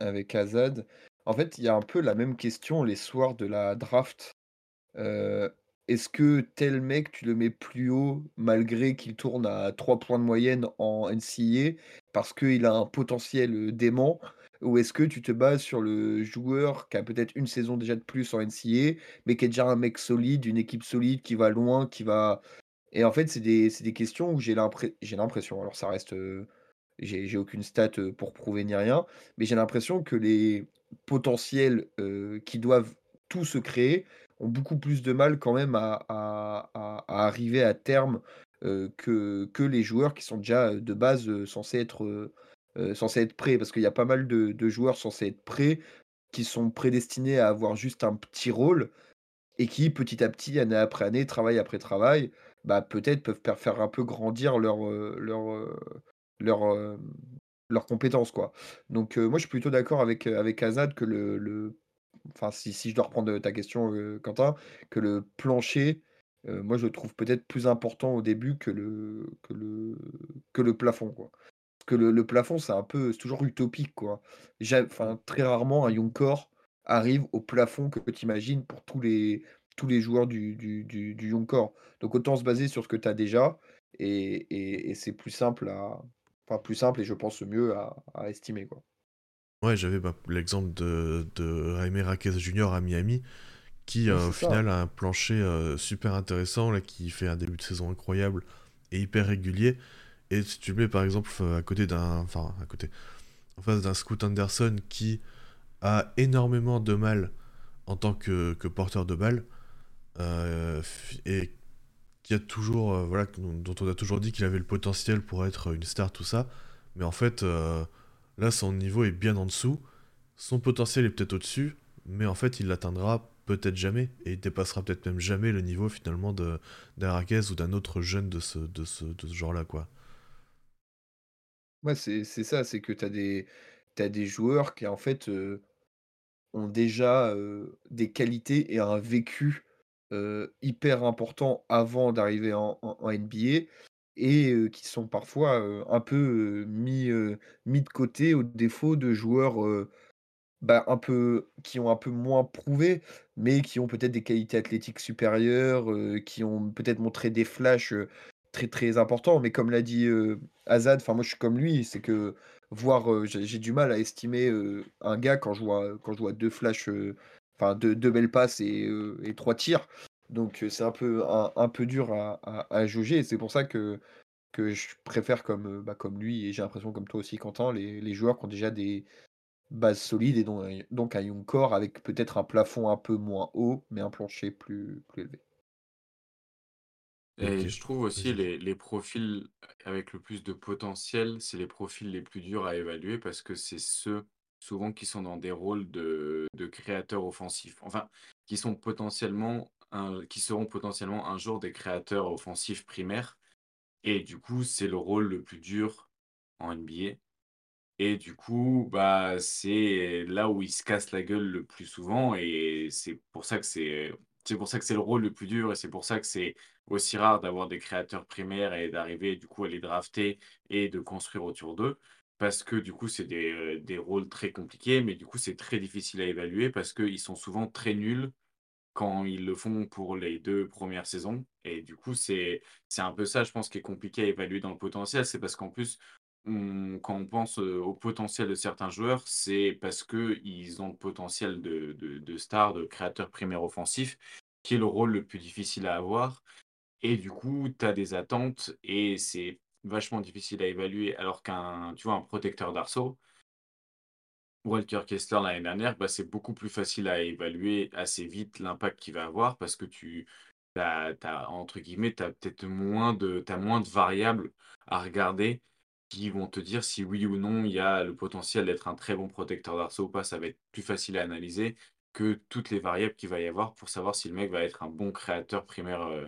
avec Azad. En fait, il y a un peu la même question les soirs de la draft. Est-ce que tel mec, tu le mets plus haut malgré qu'il tourne à 3 points de moyenne en NCAA parce qu'il a un potentiel, dément? Ou est-ce que tu te bases sur le joueur qui a peut-être une saison déjà de plus en NCAA, mais qui est déjà un mec solide, une équipe solide, qui va loin, qui va et en fait, c'est des c'est des questions où j'ai l'impression, alors ça reste, j'ai aucune stat pour prouver ni rien, mais j'ai l'impression que les potentiels qui doivent tout se créer ont beaucoup plus de mal quand même à, arriver à terme que, les joueurs qui sont déjà de base censés être, prêts. Parce qu'il y a pas mal de, joueurs censés être prêts qui sont prédestinés à avoir juste un petit rôle et qui petit à petit, année après année, travail après travail, bah, peut-être peuvent faire un peu grandir leur, leur, leurs, compétences, quoi. Donc, moi, je suis plutôt d'accord avec, Azad que le... Enfin, si, je dois reprendre ta question, Quentin, que le plancher, moi, je le trouve peut-être plus important au début que le, que le, que le plafond, quoi. Parce que le, plafond, c'est un peu, toujours utopique, quoi. Enfin, très rarement, un young core arrive au plafond que tu imagines pour tous les, tous les joueurs du, du, du, du. Donc, autant se baser sur ce que tu as déjà, et, et, c'est plus simple à, plus simple et je pense mieux à, estimer. Quoi. Ouais, j'avais bah, l'exemple de, de Jaime Raquez Jr. à Miami, qui au final a un plancher euh, super intéressant, là, qui fait un début de saison incroyable et hyper régulier. Et si tu le mets par exemple à côté d'un. Enfin, à côté. en face d'un Scoot Anderson qui a énormément de mal en tant que, porteur de balle euh, et qui a toujours, euh, voilà, dont on a toujours dit qu'il avait le potentiel pour être une star, tout ça. Mais en fait, euh, là, son niveau est bien en dessous. Son potentiel est peut-être au-dessus, mais en fait, il l'atteindra peut-être jamais et il dépassera peut-être même jamais le niveau finalement de ou d'un autre jeune de ce, genre-là, quoi. Ouais, c'est ça, c'est que tu des, des joueurs qui en fait ont déjà des qualités et un vécu hyper important avant d'arriver en, NBA et qui sont parfois un peu mis, de côté au défaut de joueurs bah, qui ont un peu moins prouvé, mais qui ont peut-être des qualités athlétiques supérieures, qui ont peut-être montré des flashs, très, très importants. Mais comme l'a dit, Azad, moi je suis comme lui, c'est que voir, j'ai du mal à estimer, un gars quand je vois quand 2 flashs, enfin deux belles passes et 3 tirs. Donc c'est un peu un peu dur à à jauger c'est pour ça que que je préfère comme, bah, comme lui et j'ai l'impression comme toi aussi Quentin, les les joueurs qui ont déjà des base solide et donc, donc un young core avec peut-être un plafond un peu moins haut, mais un plancher plus, plus élevé. Et je trouve aussi les, les profils avec le plus de potentiel, c'est les profils les plus durs à évaluer parce que c'est ceux souvent qui sont dans des rôles de, de créateurs offensifs. Enfin, qui sont potentiellement qui seront potentiellement un jour des créateurs offensifs primaires. Et du coup, c'est le rôle le plus dur en NBA. Et du coup, bah, c'est là où il se casse la gueule le plus souvent et c'est pour ça que c'est c'est pour ça que c'est le rôle le plus dur et c'est pour ça que c'est aussi rare d'avoir des créateurs primaires et d'arriver du coup à les drafter et de construire autour d'eux parce que du coup, c'est des, euh, des rôles très compliqués mais du coup, c'est très difficile à évaluer parce qu'ils sont souvent très nuls quand ils le font pour les deux premières saisons et du coup, c'est un peu ça, je pense, qui est compliqué à évaluer dans le potentiel, c'est parce qu'en plus quand on pense au potentiel de certains joueurs, c'est parce qu'ils ont le potentiel de, de, de stars, de créateurs primaires offensifs, qui est le rôle le plus difficile à avoir. Et du coup, tu as des attentes et c'est vachement difficile à évaluer. Alors qu'un, tu vois, un protecteur d'arceau, Walter Kessler l'année dernière, bah, c'est beaucoup plus facile à évaluer assez vite l'impact qu'il va avoir parce que tu as, entre guillemets, tu peut-être moins de, moins de variables à regarder qui vont te dire si oui ou non il y a le potentiel d'être un très bon protecteur d'arceau ou pas. Ça va être plus facile à analyser que toutes les variables qu'il va y avoir pour savoir si le mec va être un bon créateur primaire euh,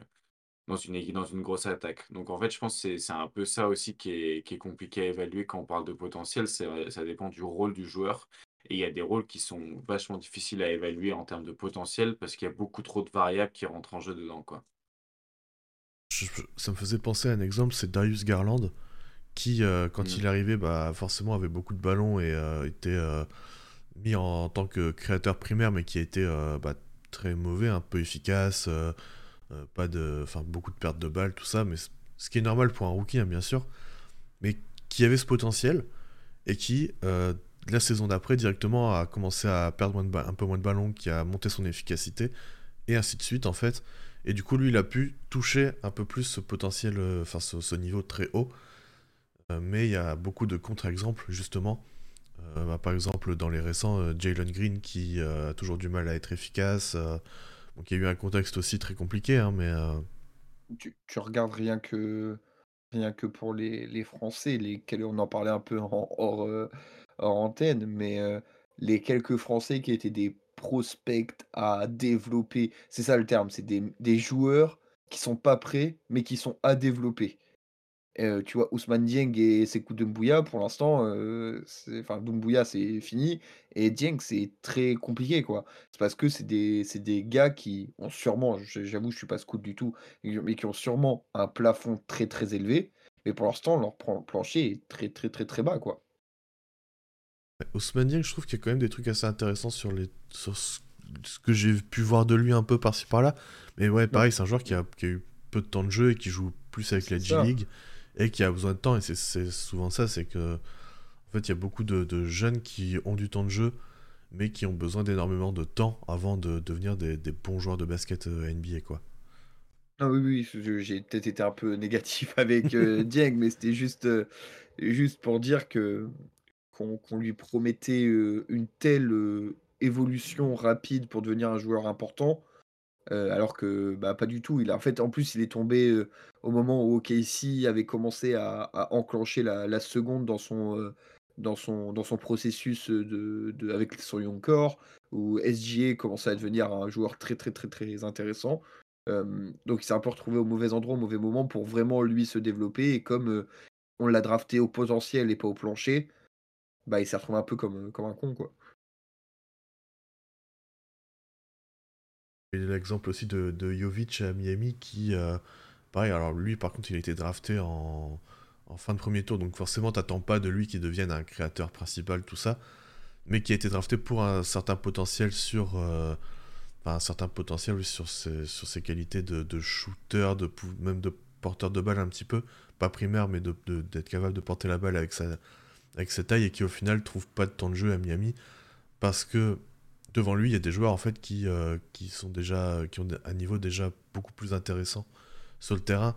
dans, une, dans une grosse attaque. Donc en fait, je pense que c'est un peu ça aussi qui est, qui est compliqué à évaluer quand on parle de potentiel. Ça dépend du rôle du joueur. Et il y a des rôles qui sont vachement difficiles à évaluer en termes de potentiel parce qu'il y a beaucoup trop de variables qui rentrent en jeu dedans. Quoi. ça me faisait penser à un exemple, c'est Darius Garland qui, euh, quand mm. il arrivait, bah, forcément avait beaucoup de ballons et euh, était euh, mis en, tant que créateur primaire, mais qui a été bah, très mauvais, un peu efficace, pas de, enfin beaucoup de pertes de balles, tout ça, mais ce qui est normal pour un rookie, hein, bien sûr, mais qui avait ce potentiel et qui, la saison d'après, directement a commencé à perdre un peu moins de ballons, qui a monté son efficacité, et ainsi de suite, en fait. Et du coup, lui, il a pu toucher un peu plus ce potentiel, enfin ce niveau très haut, euh, mais il y a beaucoup de contre-exemples, justement. Euh, bah, par exemple, dans les récents, euh, Jalen Green qui a toujours du mal à être efficace. Donc il y a eu un contexte aussi très compliqué, hein, mais... Tu, regardes rien que, rien que pour les, les Français, lesquels on en parlait un peu en, hors, antenne, mais les quelques Français qui étaient des prospects à développer, c'est ça le terme, c'est des, des joueurs qui sont pas prêts, mais qui sont à développer tu vois, Ousmane Dieng et Sekou Doumbouya, pour l'instant, enfin Doumbouya, c'est fini et Dieng, c'est très compliqué, quoi. C'est parce que c'est des c'est des gars qui ont sûrement, j'avoue, je suis pas scout du tout, mais qui ont sûrement un plafond très, très élevé, mais pour l'instant, leur plancher est très, très, très, très bas, quoi. Ousmane Dieng, je trouve qu'il y a quand même des trucs assez intéressants sur les sur ce que j'ai pu voir de lui un peu par-ci par-là. Mais ouais, pareil, c'est un joueur qui a qui a eu peu de temps de jeu et qui joue plus avec la G-League et qui a besoin de temps. Et c'est souvent ça, c'est que en fait, il y a beaucoup de, jeunes qui ont du temps de jeu, mais qui ont besoin d'énormément de temps avant de devenir des, bons joueurs de basket euh, NBA, quoi. Ah oui, oui, j'ai peut-être été un peu <laughs> négatif avec euh, <laughs> Dieng, mais c'était juste, euh, juste pour dire que qu'on lui promettait une telle évolution rapide pour devenir un joueur important. Alors que bah, pas du tout. Il a, en fait, en plus, il est tombé au moment où OKC avait commencé à, enclencher la, seconde dans son, dans son, dans son processus de, avec son young core, où SGA commençait à devenir un joueur très très très très intéressant. donc il s'est un peu retrouvé au mauvais endroit, au mauvais moment pour vraiment lui se développer. Et comme on l'a drafté au potentiel et pas au plancher, bah il s'est retrouvé un peu comme, comme un con quoi. Et l'exemple aussi de, Jovic à Miami qui, pareil, alors lui par contre il a été drafté en, fin de premier tour, donc forcément t'attends pas de lui qu'il devienne un créateur principal, tout ça, mais qui a été drafté pour un certain potentiel sur, euh, un certain potentiel sur ses, qualités de, shooter, de, même de porteur de balle un petit peu, pas primaire, mais d'être capable de porter la balle avec sa, avec sa taille et qui au final trouve pas de temps de jeu à Miami parce que devant lui il y a des joueurs en fait qui, euh, qui sont déjà qui ont un niveau déjà beaucoup plus intéressant sur le terrain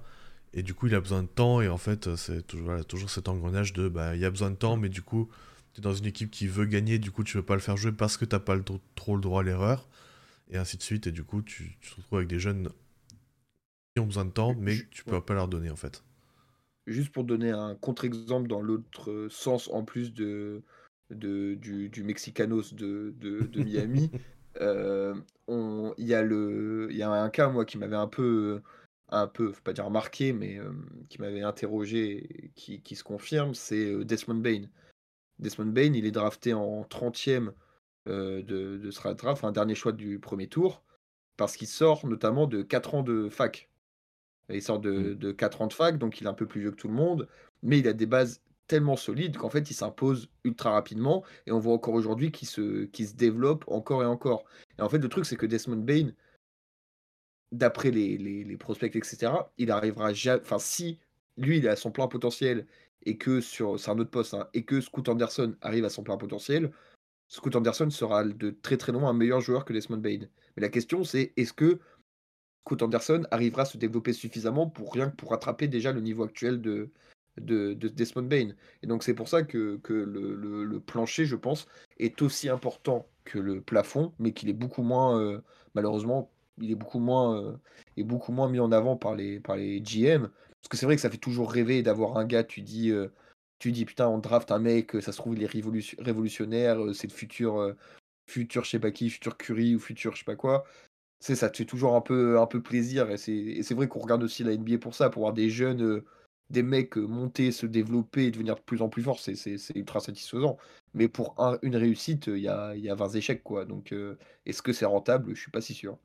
et du coup, il a besoin de temps. Et en fait, c'est toujours, toujours cet engrenage de bah, il y a besoin de temps, mais du coup, tu es dans une équipe qui veut gagner. Du coup, tu veux pas le faire jouer parce que tu n'as pas le, trop le droit à l'erreur. Et ainsi de suite. Et du coup, tu, te retrouves avec des jeunes qui ont besoin de temps, mais tu peux pas leur donner en fait. Juste pour donner un contre-exemple dans l'autre sens, en plus de, de du, du Mexicanos de, de, Miami, <laughs> euh, il y, a y a un cas, moi, qui m'avait un peu un peu, faut pas dire marqué, mais qui m'avait interrogé qui, se confirme, c'est Desmond Bain. Desmond Bain, il est drafté en 30e de, de ce draft, un dernier choix du premier tour, parce qu'il sort notamment de 4 ans de fac. Il sort de, mmh. de 4 ans de fac, donc il est un peu plus vieux que tout le monde, mais il a des bases tellement solides qu'en fait il s'impose ultra rapidement et on voit encore aujourd'hui qu'il se, se développe encore et encore. Et en fait le truc c'est que Desmond Bain, d'après les, prospects, etc., il arrivera jamais. Enfin, si lui, il a son plein potentiel et que sur. C'est un autre poste, hein, et que Scoot Anderson arrive à son plein potentiel, Scoot Anderson sera de très très loin un meilleur joueur que Desmond Bain. Mais la question, c'est est-ce que Scoot Anderson arrivera à se développer suffisamment pour rien que pour rattraper déjà le niveau actuel de, de, Desmond Bain. Et donc c'est pour ça que, le, plancher, je pense, est aussi important que le plafond, mais qu'il est beaucoup moins, euh, malheureusement, il est beaucoup moins, euh, beaucoup moins mis en avant par les, par les GM. Parce que c'est vrai que ça fait toujours rêver d'avoir un gars, tu dis, euh, tu dis putain, on draft un mec, ça se trouve, il est révolutionnaire, c'est le futur, futur je sais pas qui, futur Curry ou futur je sais pas quoi. C'est ça te fait toujours un peu, un peu plaisir. Et c'est vrai qu'on regarde aussi la NBA pour ça, pour voir des jeunes, des mecs monter, se développer et devenir de plus en plus forts, c'est ultra satisfaisant. Mais pour une réussite, il y a, y a 20 échecs, quoi. Donc, est-ce que c'est rentable? Je suis pas si sûr.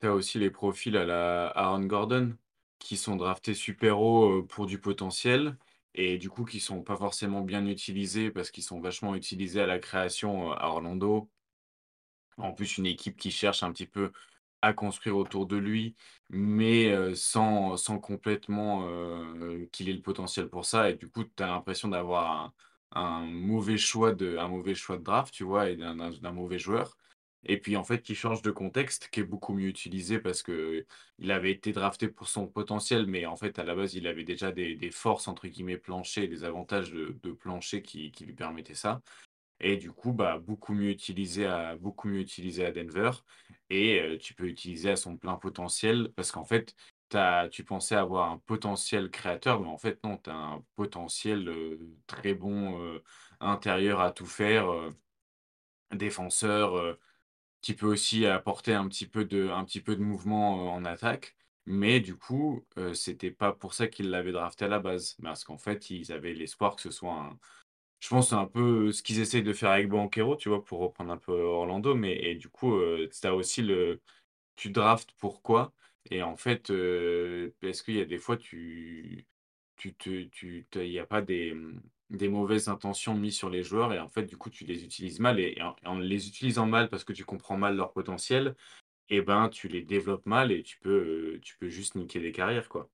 Tu as aussi les profils à la Aaron Gordon qui sont draftés super haut, pour du potentiel et du coup qui sont pas forcément bien utilisés parce qu'ils sont vachement utilisés à la création, à Orlando. En plus, une équipe qui cherche un petit peu à construire autour de lui, mais sans sans complètement, qu'il ait le potentiel pour ça et du coup, tu as l'impression d'avoir un mauvais choix de un mauvais choix de draft, tu vois? Et d'un mauvais joueur. Et puis en fait, qui change de contexte, qui est beaucoup mieux utilisé parce que il avait été drafté pour son potentiel, mais en fait, à la base, il avait déjà des, forces, entre guillemets, plancher, des avantages de, plancher qui, lui permettaient ça. Et du coup, bah, beaucoup mieux utilisé à, beaucoup mieux utilisé à Denver. Et euh, tu peux utiliser à son plein potentiel parce qu'en fait, as, tu pensais avoir un potentiel créateur, mais en fait, non, tu as un potentiel euh, très bon euh, intérieur à tout faire, défenseur qui peut aussi apporter un petit peu de, un petit peu de mouvement en attaque. Mais du coup, c'était pas pour ça qu'ils l'avaient drafté à la base. Parce qu'en fait, ils avaient l'espoir que ce soit un. Je pense c'est un peu ce qu'ils essayent de faire avec Banquero, tu vois, pour reprendre un peu Orlando. Mais et du coup, tu as aussi le. Tu draftes pourquoi? Et en fait, est-ce qu'il y a des fois, tu. Tu tu, il n'y a pas des, des mauvaises intentions mises sur les joueurs et en fait, du coup, tu les utilises mal et en, les utilisant mal parce que tu comprends mal leur potentiel, et ben, tu les développes mal et tu peux, tu peux juste niquer des carrières, quoi.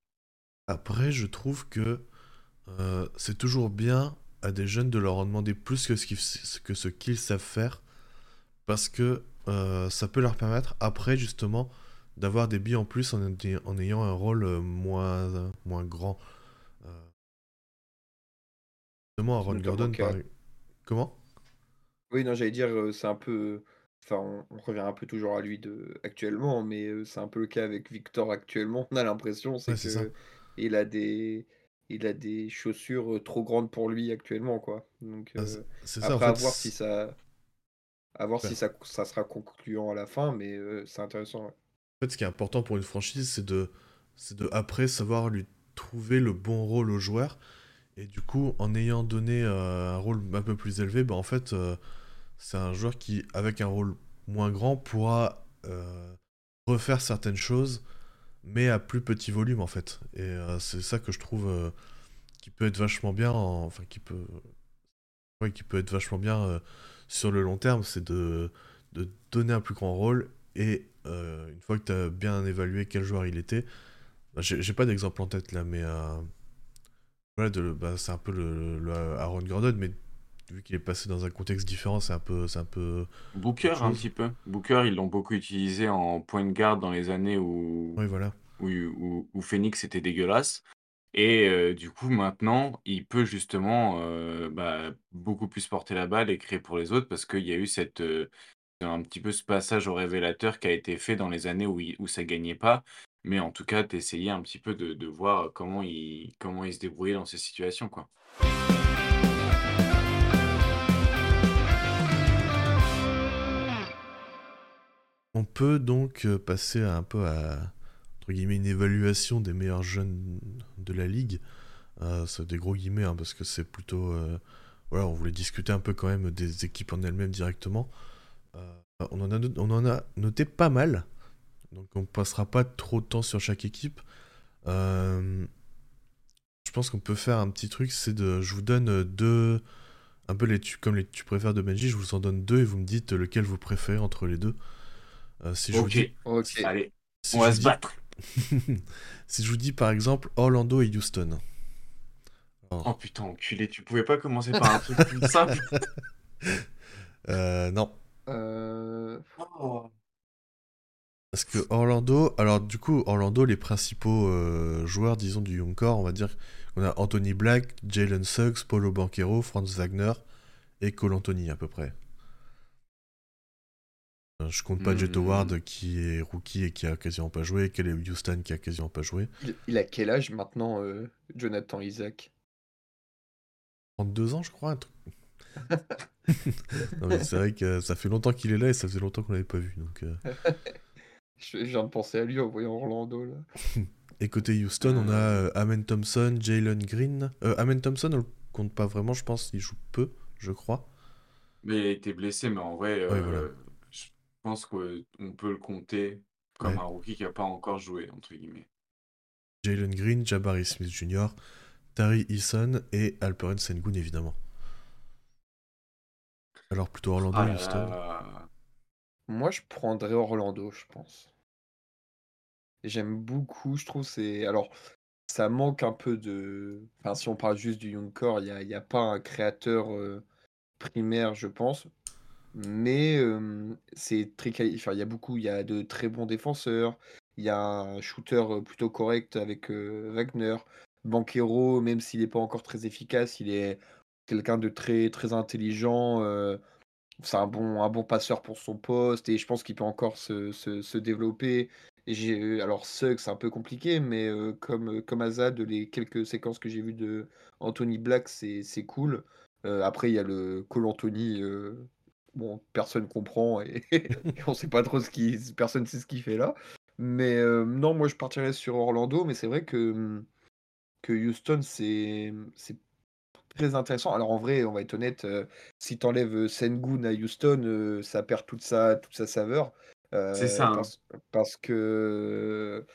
Après, je trouve que euh, c'est toujours bien à des jeunes de leur en demander plus que ce qu'ils, que ce qu'ils savent faire parce que euh, ça peut leur permettre après, justement, d'avoir des billes en plus en, en ayant un rôle euh, moins, moins grand. Justement, Aaron Gordon, par... Comment? Oui, non, j'allais dire, euh, c'est un peu. Enfin, on, on revient un peu toujours à lui de actuellement, mais euh, c'est un peu le cas avec Victor actuellement. On a l'impression, c'est Ouais, que il a des, il a des chaussures euh, trop grandes pour lui actuellement, quoi. Donc Ah, euh, c'est- ça, en après, à fait. voir si ça, à voir Ouais. si ça, ça sera concluant à la fin, mais euh, c'est intéressant. ouais. En fait, ce qui est important pour une franchise, c'est de, c'est de après savoir lui trouver le bon rôle au joueur. Et du coup, en ayant donné euh, un rôle un peu plus élevé, bah, en fait, c'est un joueur qui, avec un rôle moins grand, pourra refaire certaines choses, mais à plus petit volume, en fait. Et euh, c'est ça que je trouve euh, qui peut être vachement bien, en- enfin, qui peut, ouais, qui peut être vachement bien euh, sur le long terme, c'est de, de donner un plus grand rôle et une fois que tu as bien évalué quel joueur il était, bah, j'ai pas d'exemple en tête là, mais voilà, bah, c'est un peu le Aaron Gordon, mais vu qu'il est passé dans un contexte différent, c'est un peu, c'est un peu, Booker, un petit peu. Booker, ils l'ont beaucoup utilisé en point de garde dans les années où, oui voilà. où, où, où Phoenix était dégueulasse. Et euh, du coup, maintenant, il peut justement euh, bah, beaucoup plus porter la balle et créer pour les autres parce qu'il y a eu cette, euh, un petit peu ce passage au révélateur qui a été fait dans les années où, il- où ça gagnait pas. Mais en tout cas, d'essayer un petit peu de, de voir comment il, comment il se débrouillait dans ces situations, quoi. On peut donc euh, passer un peu à une évaluation des meilleurs jeunes de la ligue. Euh, c'est des gros guillemets hein, parce que c'est plutôt euh, voilà, on voulait discuter un peu quand même des équipes en elles-mêmes directement. Euh, on, en a, noté pas mal, donc on passera pas trop de temps sur chaque équipe. Euh, je pense qu'on peut faire un petit truc, c'est de, je vous donne deux, un peu les tu, comme les tu préfères de Benji, je vous en donne deux et vous me dites lequel vous préférez entre les deux. Euh, si je vous Ok, dis, Ok. allez, si on va se dis- battre. <laughs> si je vous dis par exemple Orlando et Houston. Oh putain, enculé, tu pouvais pas commencer par un truc plus simple. <laughs> Euh, non, Euh, Oh. parce que Orlando, alors du coup Orlando, les principaux euh, joueurs, disons du Young Core, on va dire, on a Anthony Black, Jalen Suggs, Paulo Banquero, Franz Wagner et Cole Anthony à peu près. Euh, Je compte pas Jet Hmm. Howard qui est rookie et qui a quasiment pas joué, Caleb Houston qui a quasiment pas joué. il, il a quel âge maintenant, euh, Jonathan Isaac? 32 ans, je crois, un truc. <laughs> Non, mais c'est vrai que ça fait longtemps qu'il est là et ça faisait longtemps qu'on l'avait pas vu. Donc, euh. <laughs> Je viens de penser à lui en voyant Orlando là. <laughs> Et côté Houston, on a euh, Amen Thompson, Jalen Green. Euh, Amen Thompson, on le compte pas vraiment, je pense, il joue peu, je crois. Mais il a été blessé, mais en vrai, Ouais, euh, voilà. Je pense qu'on peut le compter comme Ouais. un rookie qui n'a pas encore joué, entre guillemets. Jalen Green, Jabari Smith Jr., Tari Eason et Alperen Sengun, évidemment. Alors plutôt Orlando, Ah là Houston. là. Moi, je prendrais Orlando, je pense. J'aime beaucoup, je trouve, c'est... Alors, ça manque un peu de... Enfin, si on parle juste du Young Core, il n'y a, y a pas un créateur euh, primaire, je pense. Mais c'est très quali- il y a beaucoup, il y a de très bons défenseurs. Il y a un shooter plutôt correct avec Wagner. Banquero, même s'il n'est pas encore très efficace, il est quelqu'un de très, très intelligent. c'est un bon, un bon passeur pour son poste et je pense qu'il peut encore se, se, se développer. J'ai, alors, Suggs, c'est un peu compliqué, mais comme, comme Azad, les quelques séquences que j'ai vues de Anthony Black, c'est c'est cool. Après, il y a le Cole Anthony, bon, personne comprend <laughs> et, on sait pas trop ce qui, personne sait ce qu'il fait là. Mais euh, non, moi je partirais sur Orlando, mais c'est vrai que, que Houston, c'est très intéressant. Alors en vrai, on va être honnête, euh, si tu enlèves Sengun à Houston, euh, ça perd toute sa, toute sa saveur. C'est Euh, ça, hein. parce que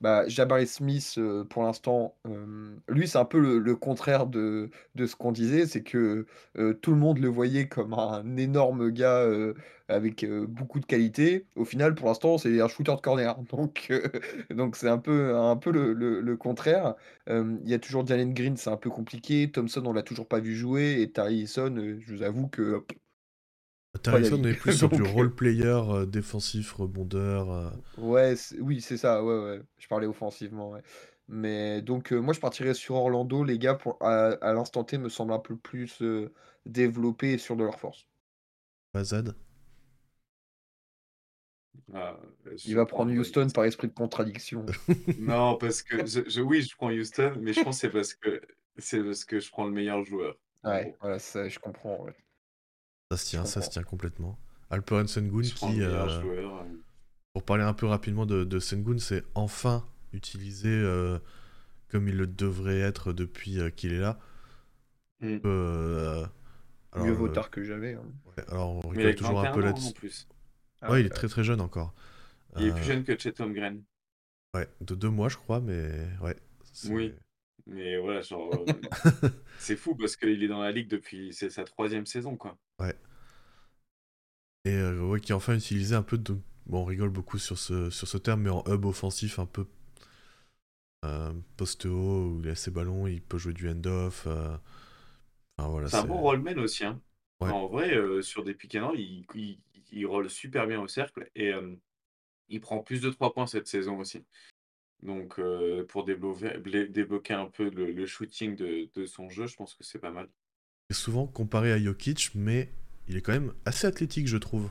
bah, Jabari Smith, euh, pour l'instant, euh, lui, c'est un peu le, contraire de, de ce qu'on disait, c'est que euh, tout le monde le voyait comme un énorme gars avec beaucoup de qualité. Au final, pour l'instant, c'est un shooter de corner. <laughs> Donc, c'est un peu, un peu le, le- contraire. Il y a toujours Jalen Green, c'est un peu compliqué. Thompson, on l'a toujours pas vu jouer. Et Tari Eason, je vous avoue que Tari pas Eason, on d'avis. est plus <laughs> sur du Donc, euh, role player euh, défensif, rebondeur. euh. Ouais, oui, c'est ça, ouais, ouais. Je parlais offensivement, ouais. Mais donc, moi, je partirais sur Orlando. Les gars, pour, à, l'instant T, me semble un peu plus développés et sûrs de leur force. Mazad ah, Il va prendre Houston par esprit de contradiction. <laughs> non, parce que je, oui, je prends Houston, mais je pense que c'est parce que c'est parce que je prends le meilleur joueur. Ouais, voilà, ça, je comprends. Ça se tient, ça se tient complètement. Alperen Sengun qui, euh, pour parler un peu rapidement de, de Sengun, c'est enfin utilisé euh, comme il le devrait être depuis euh, qu'il est là. Mm. Mieux vaut tard que jamais. Hein. alors on rigole toujours un peu là-dessus. Ah ouais, il est très très jeune encore. Il est plus jeune que Chet Holmgren. Ouais, de deux mois je crois, mais ouais. Oui. Mais voilà, genre, <laughs> c'est fou parce qu'il est dans la ligue depuis c'est sa troisième saison, quoi. Ouais. Et ouais, qui enfin utilisé un peu de. Bon, on rigole beaucoup sur ce, sur ce terme, mais en hub offensif un peu euh, poste haut, où il a ses ballons, il peut jouer du end-off. Enfin, voilà, c'est un bon rollman aussi. Hein. En vrai, sur des pick and roll, il, il, il, roll super bien au cercle et il prend plus de 3 points cette saison aussi. Donc, pour débloquer, débloquer un peu le, shooting de, son jeu, je pense que c'est pas mal. C'est souvent comparé à Jokic, mais il est quand même assez athlétique, je trouve.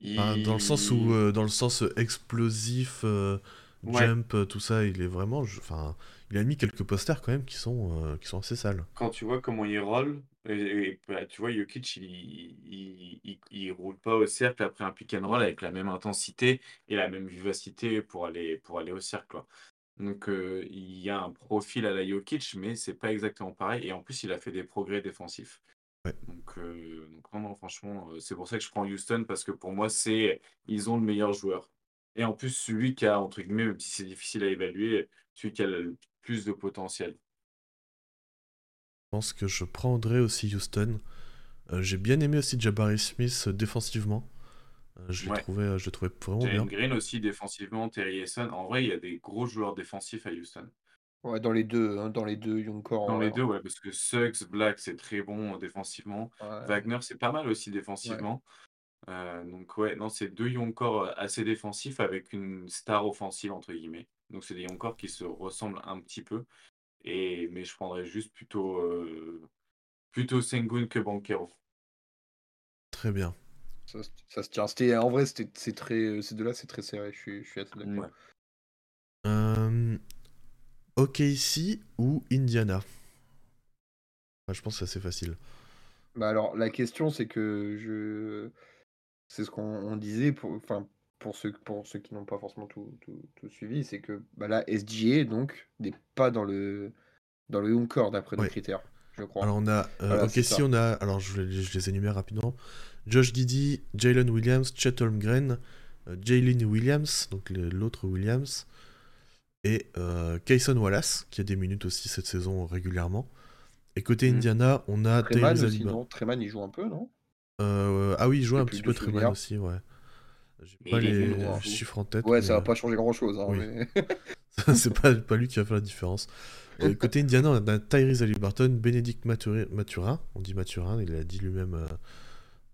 dans le sens où, dans le sens explosif, jump, tout ça, il est vraiment. Enfin, il a mis quelques posters quand même qui sont, qui sont assez sales. Quand tu vois comment il roll, et, bah, tu vois, Jokic, il, il, il, roule pas au cercle après un pick and roll avec la même intensité et la même vivacité pour aller, pour aller au cercle. Donc, il y a un profil à la Jokic, mais c'est pas exactement pareil. Et en plus, il a fait des progrès défensifs. Donc, donc, non, franchement, c'est pour ça que je prends Houston parce que pour moi, c'est ils ont le meilleur joueur. Et en plus, celui qui a, entre guillemets, même si c'est difficile à évaluer, celui qui a le plus de potentiel. Je pense que je prendrais aussi Houston. Euh, j'ai bien aimé aussi Jabari Smith euh, défensivement. Euh, je l'ai trouvé, je trouvais vraiment bien. Green aussi défensivement, Terry Essen. En vrai, il y a des gros joueurs défensifs à Houston. Ouais, dans les deux, hein, dans les deux, Young Dans les deux, ouais, parce que Suggs, Black, c'est très bon défensivement. Wagner, c'est pas mal aussi défensivement. donc ouais, non, c'est deux young assez défensifs avec une star offensive entre guillemets. Donc c'est des young qui se ressemblent un petit peu. Et, mais je prendrais juste plutôt, euh, plutôt Sengun que Banquero. Très bien. Ça, se tient. en vrai, c'est très, ces deux-là, c'est très serré. Je suis, je suis assez d'accord. Euh, ok ici ou Indiana? Je pense que c'est assez facile. Bah alors, la question, c'est que je. C'est ce qu'on disait. Pour... Enfin, pour ceux, pour ceux qui n'ont pas forcément tout, tout, suivi, c'est que bah là, SGA donc n'est pas dans le dans le home d'après nos critères, je crois. Alors on a, euh, ok, si on a, alors je, je, les énumère rapidement. Josh Giddy, Jalen Williams, Chet Holmgren, euh, Jalen Williams, donc l'autre Williams, et euh, Kayson Wallace, qui a des minutes aussi cette saison régulièrement. Et côté hmm. Indiana, on a Treman aussi, non? Treman, il joue un peu, non? Euh, Ah oui, il joue un petit peu Treman aussi, ouais. J'ai pas les chiffres en tête. Ouais, ça va pas changer grand chose. Hein, mais... <laughs> <laughs> c'est pas, pas lui qui va faire la différence. <laughs> côté Indiana, on a Tyrese Halliburton, Bénédicte Maturin, on dit Maturin, il l'a dit lui-même. Euh,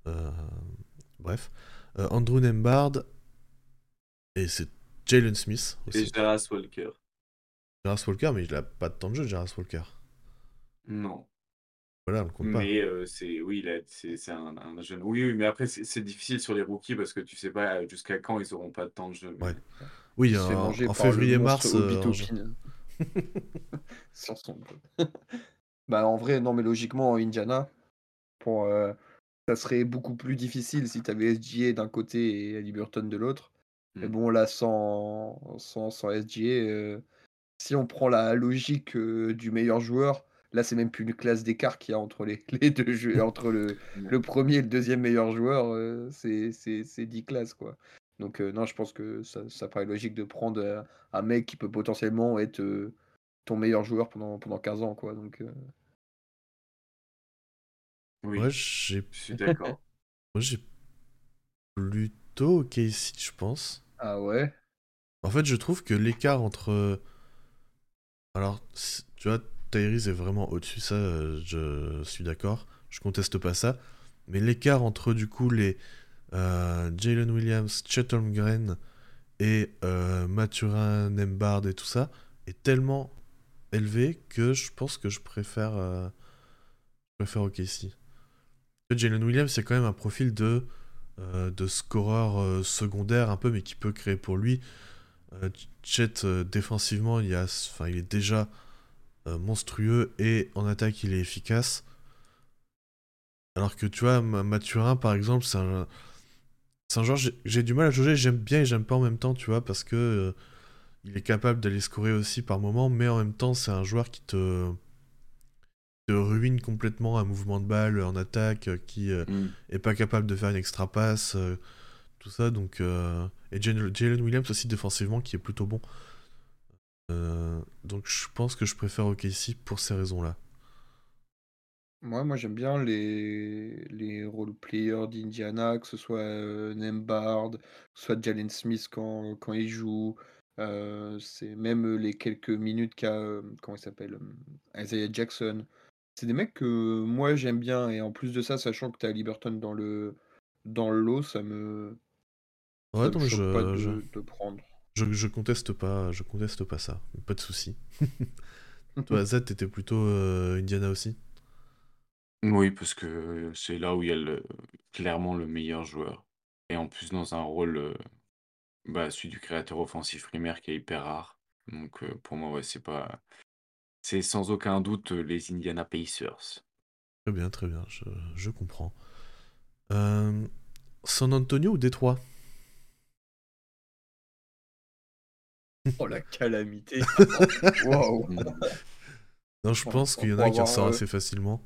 euh, bref. Euh, Andrew Nembard, et c'est Jalen Smith aussi. Et Jaras Walker. Jaras Walker, mais il a pas de temps de jeu, Jaras Walker. Non. Voilà, on compte mais c'est oui, c'est un, un, jeune. Oui, oui mais après c'est difficile sur les rookies parce que tu sais pas jusqu'à quand ils auront pas de temps de jeu. Ouais. Oui, en, février-mars. <laughs> <laughs> bah en vrai, non mais logiquement, Indiana, pour, ça serait beaucoup plus difficile si tu avais SGA d'un côté et Burton de l'autre. Mais mmh. bon, là, sans, sans, sans SGA, si on prend la logique du meilleur joueur, Là, c'est même plus une classe d'écart qu'il y a entre les, <laughs> les deux jeux, entre le, le, premier et le deuxième meilleur joueur. Euh, c'est 10 classes, quoi. Donc, euh, non, je pense que ça, ça, paraît logique de prendre euh, un mec qui peut potentiellement être ton meilleur joueur pendant, pendant 15 ans, quoi. Donc, Oui, je suis d'accord. <laughs> Moi, j'ai plutôt Casey, je pense. Ah ouais? En fait, je trouve que l'écart entre. Alors, tu vois, Tyrese est vraiment au-dessus, ça, euh, je suis d'accord. Je conteste pas ça. Mais l'écart entre, du coup, les euh, Jalen Williams, Chet Holmgren et euh, Mathurin, Nembard et tout ça est tellement élevé que je pense que je préfère, euh, préfère OKC. Jalen Williams, c'est quand même un profil de, de scoreur secondaire un peu, mais qui peut créer pour lui. Chet, défensivement, il, y a, il est déjà monstrueux et en attaque, il est efficace. Alors que tu vois, Ma- Mathurin, par exemple, c'est un, c'est un joueur, j'ai du mal à juger, j'aime bien et j'aime pas en même temps, tu vois, parce que euh, il est capable d'aller scorer aussi par moment, mais en même temps, c'est un joueur qui te, te ruine complètement un mouvement de balle en attaque, euh, qui euh, Mm. est pas capable de faire une extra passe, euh, tout ça, donc... euh, et Jalen Williams aussi défensivement, qui est plutôt bon. Euh, donc je pense que je préfère OKC pour ces raisons-là. Moi, moi j'aime bien les, les role players d'Indiana, que ce soit euh, que ce soit Jalen Smith quand, quand il joue. euh, c'est même les quelques minutes qu'a, euh, comment il s'appelle, Isaiah Jackson. C'est des mecs que moi j'aime bien. Et en plus de ça, sachant que tu as Liberton dans le, dans le lot, ça me, Ouais, ça me non, mais choque pas je, je, de, de prendre. Je, je conteste pas, je conteste pas ça, pas de souci. <laughs> Toi, Z, t'étais plutôt euh, Indiana aussi? Oui, parce que c'est là où il y a le, clairement le meilleur joueur. Et en plus, dans un rôle, euh, bah, celui du créateur offensif primaire qui est hyper rare. Donc, euh, pour moi, ouais, c'est pas. C'est sans aucun doute les Indiana Pacers. Très bien, très bien, je, je comprends. San Antonio ou Détroit? Oh la calamité. <laughs> Waouh. Non, je pense qu'il y en a qui ressort euh, assez facilement.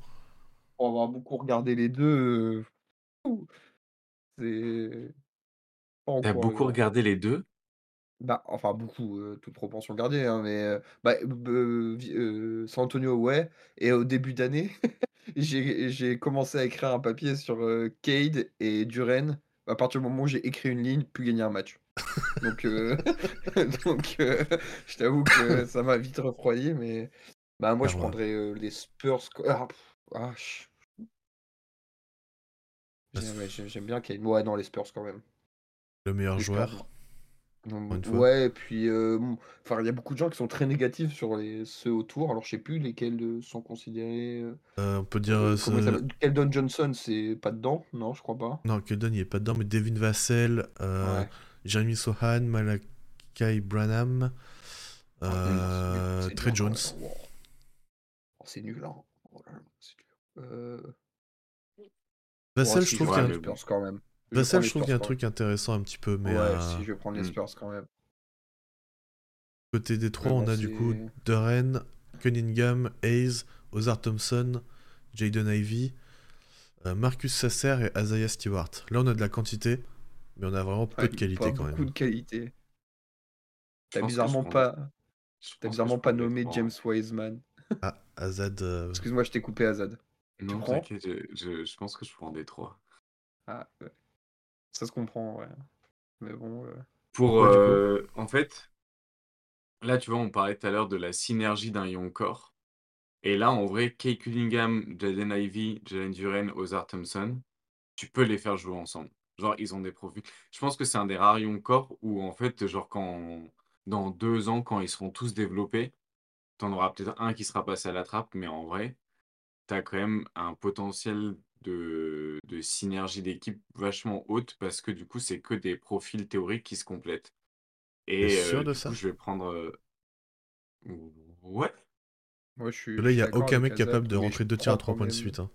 Pour avoir beaucoup regardé les deux, euh, ouh, c'est pas T'as beaucoup regardé les deux? Bah, enfin beaucoup, euh, toute proportion gardée, hein, mais euh, bah, euh, euh, San Antonio, ouais. Et au début d'année, <laughs> j'ai commencé à écrire un papier sur euh, Cade et Duren. À partir du moment où j'ai écrit une ligne, plus gagner un match. Donc, euh, <laughs> donc euh, je t'avoue que ça m'a vite refroidi, mais bah, moi je Clairement. prendrais euh, les Spurs. Ah, ah, Bah, J'aime ouais, j'aime- j'aime bien Cade. Ouais, non, les Spurs quand même. Le meilleur Les joueur. Spurs. Ouais, et puis euh, il y a beaucoup de gens qui sont très négatifs sur les, ceux autour. Alors, je sais plus lesquels sont considérés. euh, on peut dire. euh, Keldon Johnson, c'est pas dedans? Non, je crois pas. Non, Keldon, il est pas dedans, mais Devin Vassell, Ouais. Jeremy Sohan, Malakai Branham, nul, euh, Trey Jones. nul. Oh wow. Oh, c'est nul, hein. Oh là dur. Euh... Ouais, je si, trouve je qu'il y prends a Spurs quand même. Je prends trouve qu'il y a un truc intéressant un petit peu, mais. Ouais, euh, si, je vais prendre les Mm. Spurs quand même. côté des trois, on bon, a du coup. Duren, Cunningham, Hayes, Ozar Thompson, Jaden Ivey, Marcus Sasser et Isaiah Stewart. Là, on a de la quantité, mais on a vraiment peu Ouais, de qualité pas quand beaucoup même. de qualité. T'as bizarrement pas, t'as bizarrement pas nommé. James Wiseman. <laughs> Ah, Azad. euh, Excuse-moi, je t'ai coupé Azad. Non, t'inquiète, je, je, je pense que je prends des trois. Ah, ouais. Ça se comprend, ouais. Mais bon. euh, Pour, euh, en fait, là, tu vois, on parlait tout à l'heure de la synergie d'un young core. Et là, en vrai, Kay Cunningham, Jaden Ivey, Jalen Duren, Ozar Thompson, tu peux les faire jouer ensemble. Genre, ils ont des profils. Je pense que c'est un des rares young core où, en fait, genre, quand, dans deux ans, quand ils seront tous développés, t'en auras peut-être un qui sera passé à la trappe, mais en vrai, t'as quand même un potentiel de, de synergie d'équipe vachement haute parce que du coup, c'est que des profils théoriques qui se complètent. Et sûr euh, de du ça? coup, je vais prendre. euh, Ouais. Moi, je suis, Là, il n'y a aucun mec capable de rentrer deux tirs à trois points de suite. hein.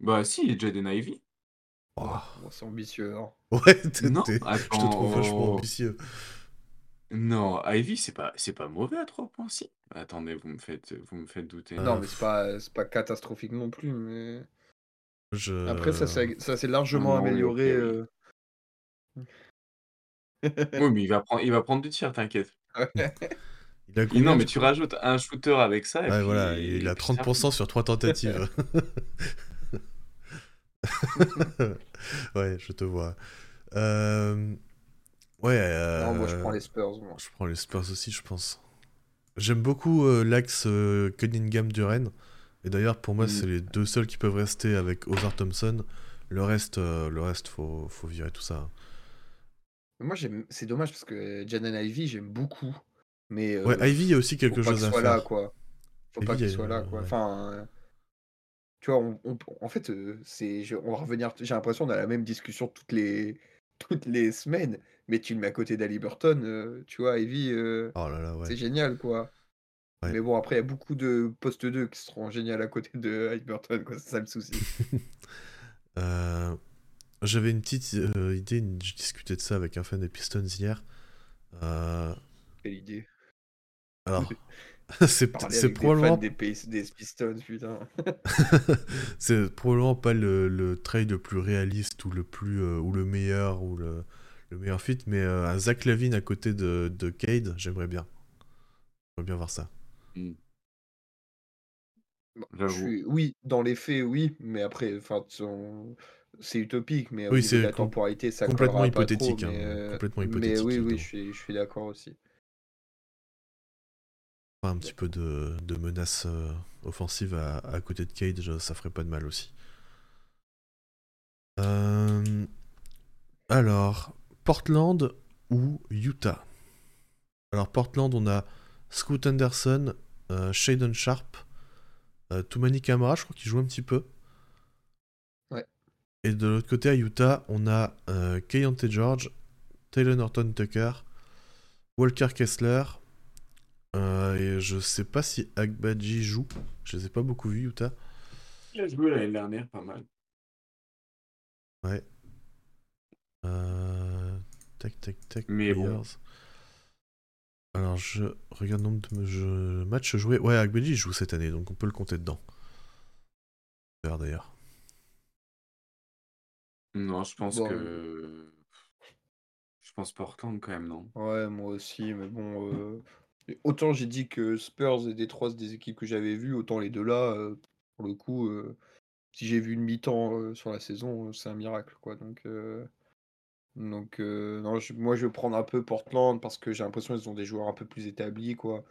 Bah, si, Jaden Ivey. Oh. Bon, c'est ambitieux. hein. Ouais, t'es- Non, t'es- je te trouve vachement oh. ambitieux. Non, Ivy, c'est pas, c'est pas mauvais à 3 points, si. Attendez, vous me faites, vous me faites douter. Euh, Non, mais c'est pas, c'est pas catastrophique non plus. Mais... Je... Après, ça, s'est- ça s'est largement non, amélioré. oui. euh. Oui, mais il va prendre, il va prendre du tir, t'inquiète. <laughs> Il a combien non, mais tu rajoutes un shooter avec ça, et Ouais, puis, voilà, il a puis ça 30% sur 3 tentatives. <laughs> <laughs> <laughs> ouais, je te vois. Euh, Ouais, Non, moi, je euh, prends les Spurs. Moi. je prends les Spurs aussi, je pense. J'aime beaucoup euh, l'axe euh, Cunningham-Duren. Et d'ailleurs, pour moi, Mm. c'est les deux seuls qui peuvent rester avec Ozar Thompson. Le reste, euh, le reste faut, faut virer tout ça. Moi, j'aime c'est dommage parce que Jaden Ivy, j'aime beaucoup. Mais Ouais, euh, Ivy, il y a aussi faut quelque pas chose qu'il à soit là, quoi. Faut Ivy, pas qu'il il soit là, quoi. ouais. Enfin, euh, tu vois, on, on- en fait, euh, c'est, je- on va revenir. J'ai l'impression qu'on a la même discussion toutes les, <laughs> toutes les semaines. Mais tu le mets à côté d'Ali Burton, euh, tu vois, Ivy, euh, Oh là là, ouais. c'est génial, quoi. Ouais. Mais bon, après, il y a beaucoup de postes 2 qui seront géniaux à côté de Ali Burton, quoi. C'est ça le souci. <laughs> Euh, J'avais une petite euh, idée, je discutais de ça avec un fan des Pistons hier. Euh, Quelle idée. alors, <laughs> <laughs> c'est probablement, des, Pays- des Pistons, putain. <laughs> c'est probablement pas le, le trade le plus réaliste ou le plus euh, ou le meilleur ou le, le meilleur fit, mais euh, un Zach Lavine à côté de, de Cade, j'aimerais bien. J'aimerais bien voir ça. Hmm. Bon, je suis... Oui, dans les faits, oui, mais après, enfin, son- c'est utopique, mais Oui, c'est la temporalité, ça complètement collera pas trop, hypothétique, hein, mais, complètement mais hypothétique, oui, oui, je suis, je suis d'accord aussi. Enfin, un petit peu de, de menace euh, offensive à, à côté de Cage, ça ferait pas de mal aussi. Euh, alors, Portland ou Utah? Alors, Portland, on a Scoot Anderson, euh, Shaden Sharp, euh, Toumani Kamara, je crois qu'il joue un petit peu. Ouais. Et de l'autre côté, à Utah, on a Keyonte George, Taylor Norton Tucker, Walker Kessler. Euh, et je sais pas si Agbaji joue. Je les ai pas beaucoup vus, Utah. Il a joué l'année dernière pas mal. Ouais. Euh, Tac, tac, tac. Mais bon. Alors, je regarde le nombre de jeux- matchs joués. Ouais, Agbaji il joue cette année, donc on peut le compter dedans. D'ailleurs. Non, je pense Bon, que. Je pense Portland quand même, non? Ouais, moi aussi, mais bon, euh, autant j'ai dit que Spurs et Detroit, c'est des équipes que j'avais vues, autant les deux là, euh, pour le coup, euh, si j'ai vu une mi-temps euh, sur la saison, euh, c'est un miracle, quoi. Donc, euh, donc euh, non, je- moi je vais prendre un peu Portland parce que j'ai l'impression qu'ils ont des joueurs un peu plus établis, quoi,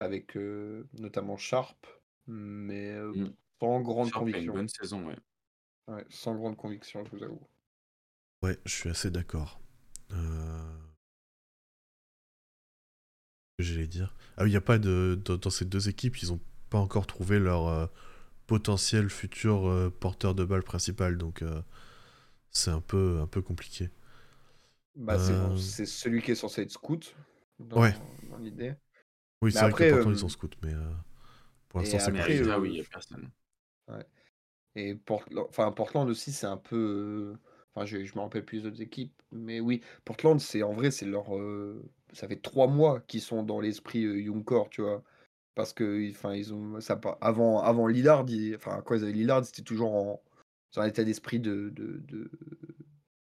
avec euh, notamment Sharp, mais euh, Mm. sans grande Sharp a une conviction. bonne saison, ouais. Ouais, sans grande conviction, je vous avoue. Ouais, je suis assez d'accord. Euh... que J'allais dire. Ah oui, il n'y a pas de. Dans, dans ces deux équipes, ils n'ont pas encore trouvé leur euh, potentiel futur euh, porteur de balle principal, donc euh, c'est un peu, un peu compliqué. Bah, c'est celui qui est censé être scout dans, Ouais. dans l'idée. Oui, Mais c'est vrai après, que Portland, euh, ils sont scouts, mais euh, pour l'instant, c'est compliqué. Euh, oui, il n'y a personne. Et Portland, enfin, Portland aussi, c'est un peu. Enfin, je, je me rappelle plus des autres équipes. Mais oui, Portland, c'est en vrai, c'est leur. euh, Ça fait trois mois qu'ils sont dans l'esprit euh, tu vois. Parce que, enfin, ils ont. Ça, pas- avant, avant Lillard, enfin, quand ils avaient Lillard, c'était toujours en. Dans un état d'esprit de, de, de-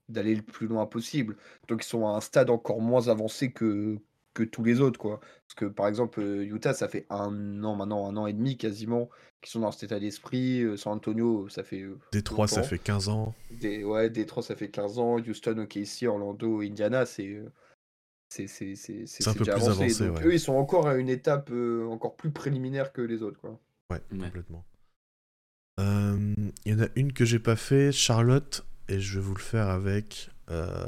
d'aller le plus loin possible. Donc ils sont à un stade encore moins avancé que, que tous les autres, quoi. Parce que par exemple, euh, Utah, ça fait un an maintenant, un an et demi quasiment, qu'ils sont dans cet état d'esprit. Euh, San Antonio, ça fait euh, Détroit, ça fait 15 ans. Des, ouais, Détroit, ça fait 15 ans. Houston, OKC, Orlando, Indiana, c'est c'est un peu déjà plus avancé. avancé, Donc ouais. eux, ils sont encore à une étape euh, encore plus préliminaire que les autres, quoi. Ouais, Ouais. complètement. Euh, Il y en a une que j'ai pas fait, Charlotte, et je vais vous le faire avec. euh,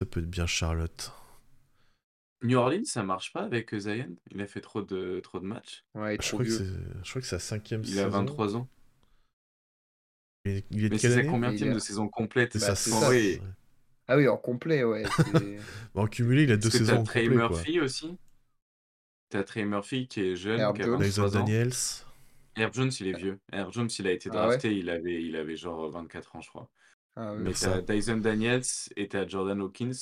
Ça peut être bien Charlotte. New Orleans, ça marche pas avec euh, Zion? Il a fait trop de, trop de matchs. Ouais, est Je trop crois, que vieux. je crois que c'est sa cinquième Il a saison. 23 ans. Il est, il est de Mais c'est sa combien de a- saison complète? Bah, ça. ouais. Ah oui, en complet, ouais. <laughs> en cumulé, il a deux saisons t'as Trey complet, quoi. Murphy aussi. T'as Trey Murphy qui est jeune, Herb qui a Jones. Dyson 23 ans. Daniels. Herb Jones, il est vieux. Herb Jones, il a été Ah ouais drafté, il avait, il avait genre 24 ans, je crois. Ah oui. Mais ça. t'as Dyson Daniels et t'as Jordan Hawkins.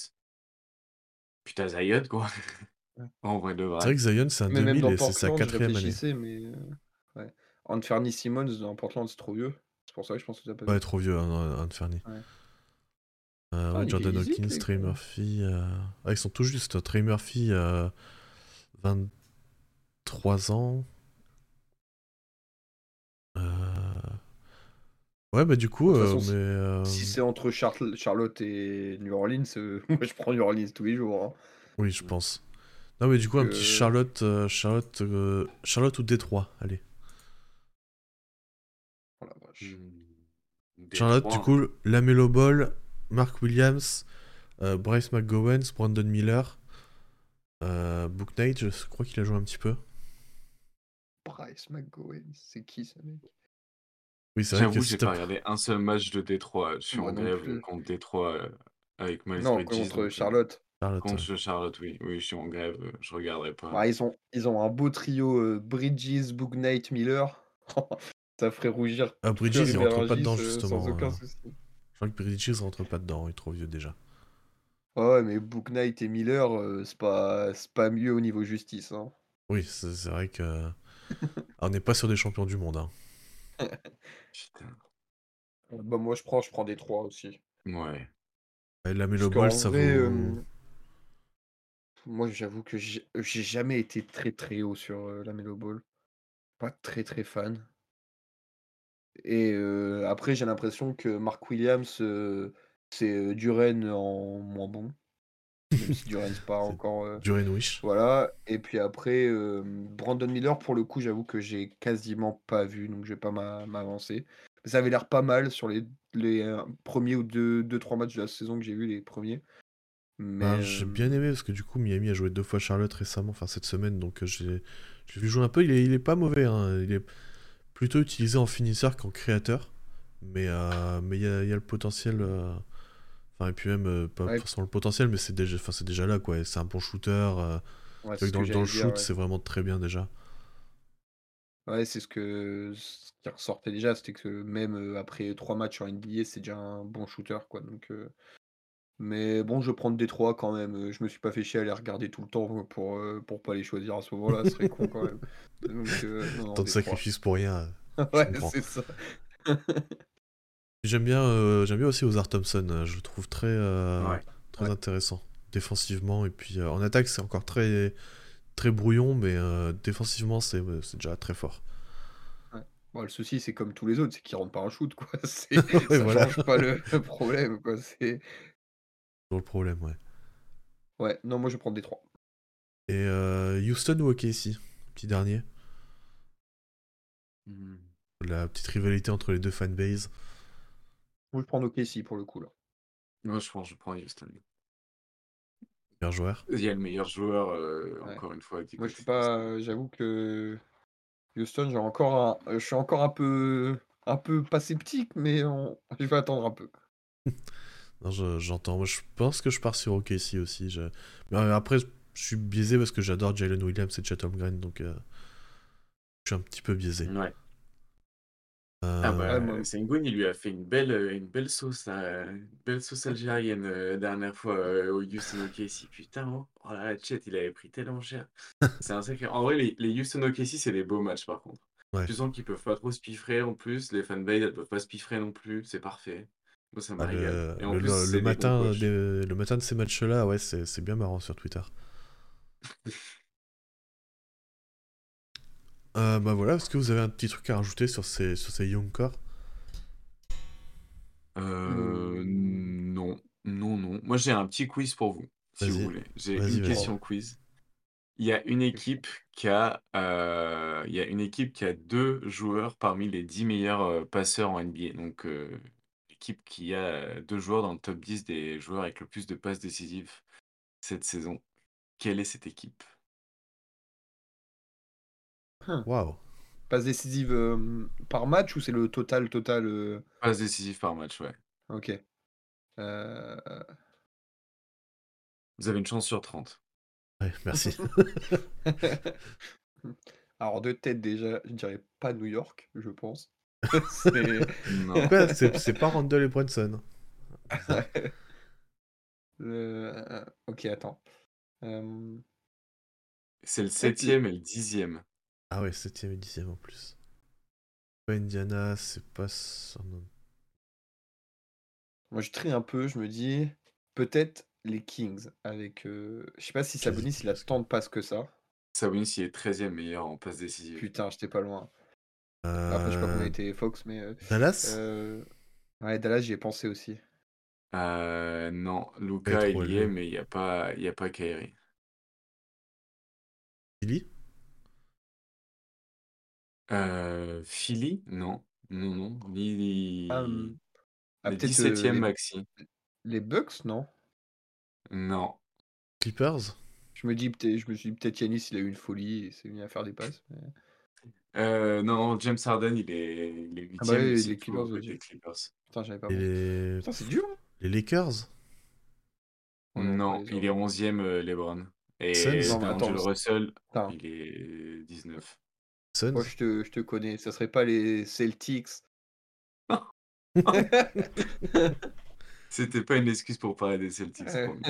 Puis t'as Zion, quoi. <laughs> En vrai de C'est vrai. vrai que Zion, c'est un Mais même 2000 dans et c'est sa quatrième année. mais. euh, Ouais. Anthony Simmons dans Portland, c'est trop vieux. C'est pour ça que je pense que tu pas Ouais, trop vieux, hein, Anferny. Ouais. Euh, Ah, ouais, Jordan Hawkins, Trey gars. Murphy. euh, Ah, ils sont tout juste. Trey Murphy, euh, 23 ans. Euh, Ouais, bah du coup, euh, façon, mais, euh, Si c'est entre Charl- Charlotte et New Orleans, euh, <laughs> moi je prends New Orleans tous les jours. hein. oui, je pense. Non, mais du coup, un petit Charlotte, euh, Charlotte, euh, Charlotte ou Détroit, allez. Oh la vache. Hmm. Charlotte, du coup, Lamelo Ball, Mark Williams, euh, Bryce McGowens, Brandon Miller, euh, Book Knight, je crois qu'il a joué un petit peu. Bryce McGowan, c'est qui ce mec? Oui, c'est vrai J'avoue, que j'ai pas regardé un seul match de Détroit. Je suis Moi en grève plus. contre Détroit euh, avec Miles Non, Bridges. contre donc, euh, Charlotte. Ouais. Contre Charlotte, oui. Oui, je suis en grève. Je regarderai pas. Ah, ils, ont, ils ont un beau trio euh, Bridges, Book Knight, Miller. <laughs> Ça ferait rougir Ah, Bridges, il rentre pas dedans, justement. sans aucun souci. Je crois que Bridges rentre pas dedans, il est trop vieux déjà. Ouais, mais Book Knight et Miller, euh, c'est pas, c'est pas mieux au niveau justice. Hein. Oui, c'est vrai que. <laughs> On n'est pas sur des champions du monde. Hein. <laughs> Putain. Bah, moi, je prends, je prends des trois aussi. Ouais. Et La Melo Ball, ça vrai, vaut. euh, moi, j'avoue que j'ai j'ai jamais été très très haut sur euh, la Melo Ball. Pas très très fan. Et euh, après, j'ai l'impression que Mark Williams, euh, c'est Duren en moins bon. Même si Duren, <laughs> c'est pas encore. euh, Duren Wish. Voilà. Et puis après, Brandon Miller, pour le coup, j'avoue que j'ai quasiment pas vu, donc je vais pas m'a- m'avancer. Ça avait l'air pas mal sur les, les premiers ou deux, deux, trois matchs de la saison que j'ai vu, les premiers. Mais Ben, j'ai bien aimé parce que du coup, Miami a joué deux fois Charlotte récemment, enfin cette semaine, donc j'ai j'ai vu jouer un peu. Il est, il est pas mauvais, hein. il est plutôt utilisé en finisseur qu'en créateur, mais euh, mais il y a, il y a le potentiel. euh, Enfin, et puis même, euh, pas Ouais. forcément le potentiel, mais c'est déjà, déjà là, quoi. C'est un bon shooter. ouais, dans, dans le shoot, c'est vraiment très bien déjà. ouais. C'est ce que ce qui ressortait déjà, c'était que même après trois matchs en NBA, c'est déjà un bon shooter, quoi. Donc, euh, Mais bon, je vais prendre Détroit quand même. euh, Je me suis pas fait chier à les regarder tout le temps pour, euh, pour pas les choisir à ce moment-là, ce serait con quand même. <laughs> Donc, euh, non, non, Tant de sacrifices pour rien. <laughs> euh, Ouais, c'est ça. J'aime bien, euh, j'aime bien aussi Ozar Thompson. euh, Je le trouve très, euh, Ouais. très Ouais. intéressant défensivement. Et puis euh, en attaque, c'est encore très, très brouillon, mais euh, défensivement, c'est c'est déjà très fort. Bon, le souci, c'est comme tous les autres, c'est qu'ils rentrent par un shoot, quoi. <laughs> Ça voilà. change pas le, le problème, quoi. Toujours le problème, ouais. Ouais, non, moi je vais prendre Détroit. Et euh, Houston ou OKC Petit dernier. Hmm. La petite rivalité entre les deux fanbases. Moi je prends OKC pour le coup, là. Moi, je pense je prends Houston. Meilleur joueur? Il y a le meilleur joueur, euh, Ouais. encore une fois. Moi je suis pas. J'avoue que Houston, j'ai encore un... je suis encore un peu. Un peu pas sceptique, mais on- je vais attendre un peu. <laughs> Non, je- j'entends. Moi, je pense que je pars sur OKC aussi. je- Mais euh, après, je je suis biaisé parce que j'adore Jalen Williams et Chet Holmgren, donc euh, je suis un petit peu biaisé. Ouais. Euh, Ah bah, Ouais, Sengun, il lui a fait une belle, une belle sauce, une belle sauce algérienne euh, la dernière fois euh, au Houston OKC. Putain, oh, oh là là, Chet, il avait pris tellement cher. <laughs> C'est un sacré. En vrai, les, les Houston OKC, c'est des beaux matchs par contre. Ouais. Tu sens qu'ils peuvent pas trop se piffrer en plus. Les fanbase, elles peuvent pas se piffrer non plus. C'est parfait. Moi, ça me bah, le, matin, des- le matin de ces matchs-là, ouais, c'est c'est bien marrant sur Twitter. <laughs> Euh, bah voilà, est-ce que vous avez un petit truc à rajouter sur ces, sur ces Young Core Euh, Hmm. non, non, non. Moi, j'ai un petit quiz pour vous, si vous voulez. J'ai Vas-y, une vas-y. question quiz. Il y a une équipe qui a, euh, il y a une équipe qui a deux joueurs parmi les 10 meilleurs euh, passeurs en NBA. Donc, l'équipe qui a deux joueurs dans le top 10 des joueurs avec le plus de passes décisives cette saison. Quelle est cette équipe? Waouh Passe décisive euh, par match ou c'est le total total euh, Passes décisives par match, ouais. Ok. Euh, Vous avez une chance sur 30. Ouais, merci. <laughs> <laughs> Alors de tête déjà, je dirais pas New York, je pense. <laughs> C'est- pas Randall et Brunson. <laughs> Le- Ok, attends. Euh, C'est le septième et le dixième. Ah ouais, 7ème et 10ème en plus. Pas Indiana, c'est pas... San- Moi je trie un peu, je me dis peut-être les Kings avec. euh, Je sais pas si Sabonis il a tant de passes que ça. Sabonis, il est 13e meilleur en passes décisives. Putain, j'étais pas loin. Après, je sais pas combien Euh, était Fox, mais. euh, Dallas? euh, Ouais, Dallas, j'y ai pensé aussi. Euh, non, Il Luca, il y est, mais il n'y a pas, il y a pas Kyrie. Philly? Euh, Philly? Non, non, non. Ah, hum, ah, les peut-être 17e euh, maxi. Les Bucks, non? Non. Clippers? Je me dis peut-être, je me suis dit peut-être Yanis, il a eu une folie et s'est mis à faire des passes. mais- Euh, non, James Harden, il est, il est Ah bah huitième oui, les Clippers. Putain, j'avais pas Et compris. les... Putain, c'est dur. hein. les Lakers? Oh non, il est onzième, euh, LeBron. Et Suns? Non, mais D'Angelo attends, Russell, Putain, il est 19. Suns? Moi je te, je te connais. Ça serait pas les Celtics. <laughs> C'était pas une excuse pour parler des Celtics. Promis.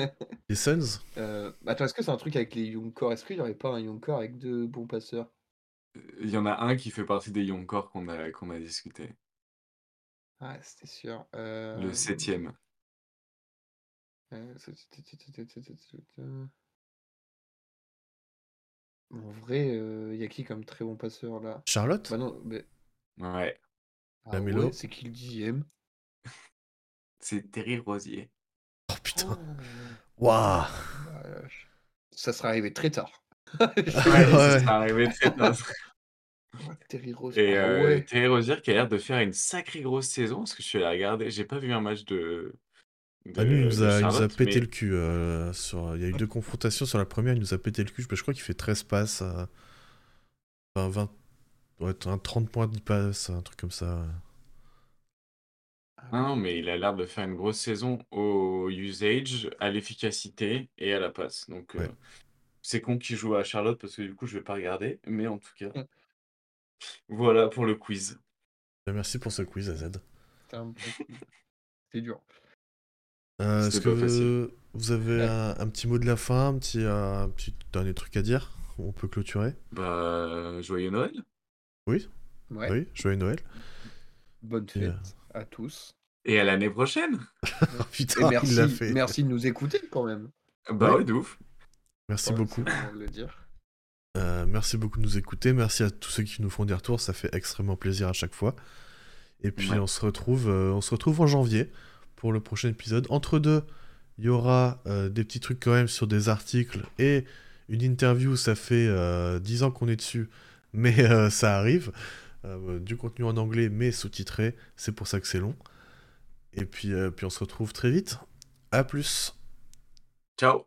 Les Suns? Euh, attends, est-ce que c'est un truc avec les young core? Est-ce qu'il y aurait pas un young core avec deux bons passeurs? Euh, il y en a un qui fait partie des Yonkor qu'on a, qu'on a discuté. Ouais, c'était sûr. Le septième. Euh... En vrai, euh, il y a qui comme très bon passeur là? Charlotte? Bah ouais. Ah c'est qui le dixième? <laughs> C'est Terry Rosier. Oh putain oh. Waouh. Oh Ça sera arrivé très tard. Ouais, <laughs> arrivé très tard. <laughs> Terry Rose. Et ah euh, ouais. Terry Rozier qui a l'air de faire une sacrée grosse saison, parce que je suis allé regarder, j'ai pas vu un match de, de, Ah, nous, il nous de a, il nous a pété mais- le cul. euh, sur... Il y a eu deux confrontations sur la première, il nous a pété le cul. Je je crois qu'il fait 13 passes. euh, Enfin, 20... ouais, un 30 points, 10 passes, un truc comme ça. Ah non, mais il a l'air de faire une grosse saison au usage, à l'efficacité et à la passe. Donc, euh. C'est con qu'il joue à Charlotte parce que du coup, je vais pas regarder. Mais en tout cas, Mm. voilà pour le quiz. Ben, Merci pour ce quiz, AZ. C'est un bon dur. Euh, Est-ce C'était pas facile. que vous avez Ouais. un, un petit mot de la fin, un petit, euh, un petit dernier truc à dire On peut clôturer? Bah, joyeux Noël. Oui Ouais. Oui, joyeux Noël. Bonne euh, fête à tous. Et à l'année prochaine. <laughs> Oh, Et putain, il l'a merci, fait. merci de nous écouter quand même. Bah Ouais. ouais, de ouf. Merci Ouais, beaucoup. de le dire. Euh, merci beaucoup de nous écouter. Merci à tous ceux qui nous font des retours. Ça fait extrêmement plaisir à chaque fois. Et puis Ouais. on se retrouve, euh, on se retrouve en janvier pour le prochain épisode. Entre deux, il y aura euh, des petits trucs quand même sur des articles et une interview. Ça fait euh, 10 ans qu'on est dessus, mais ça arrive. Du contenu en anglais, mais sous-titré. C'est pour ça que c'est long. Et puis, puis on se retrouve très vite. À plus. Ciao.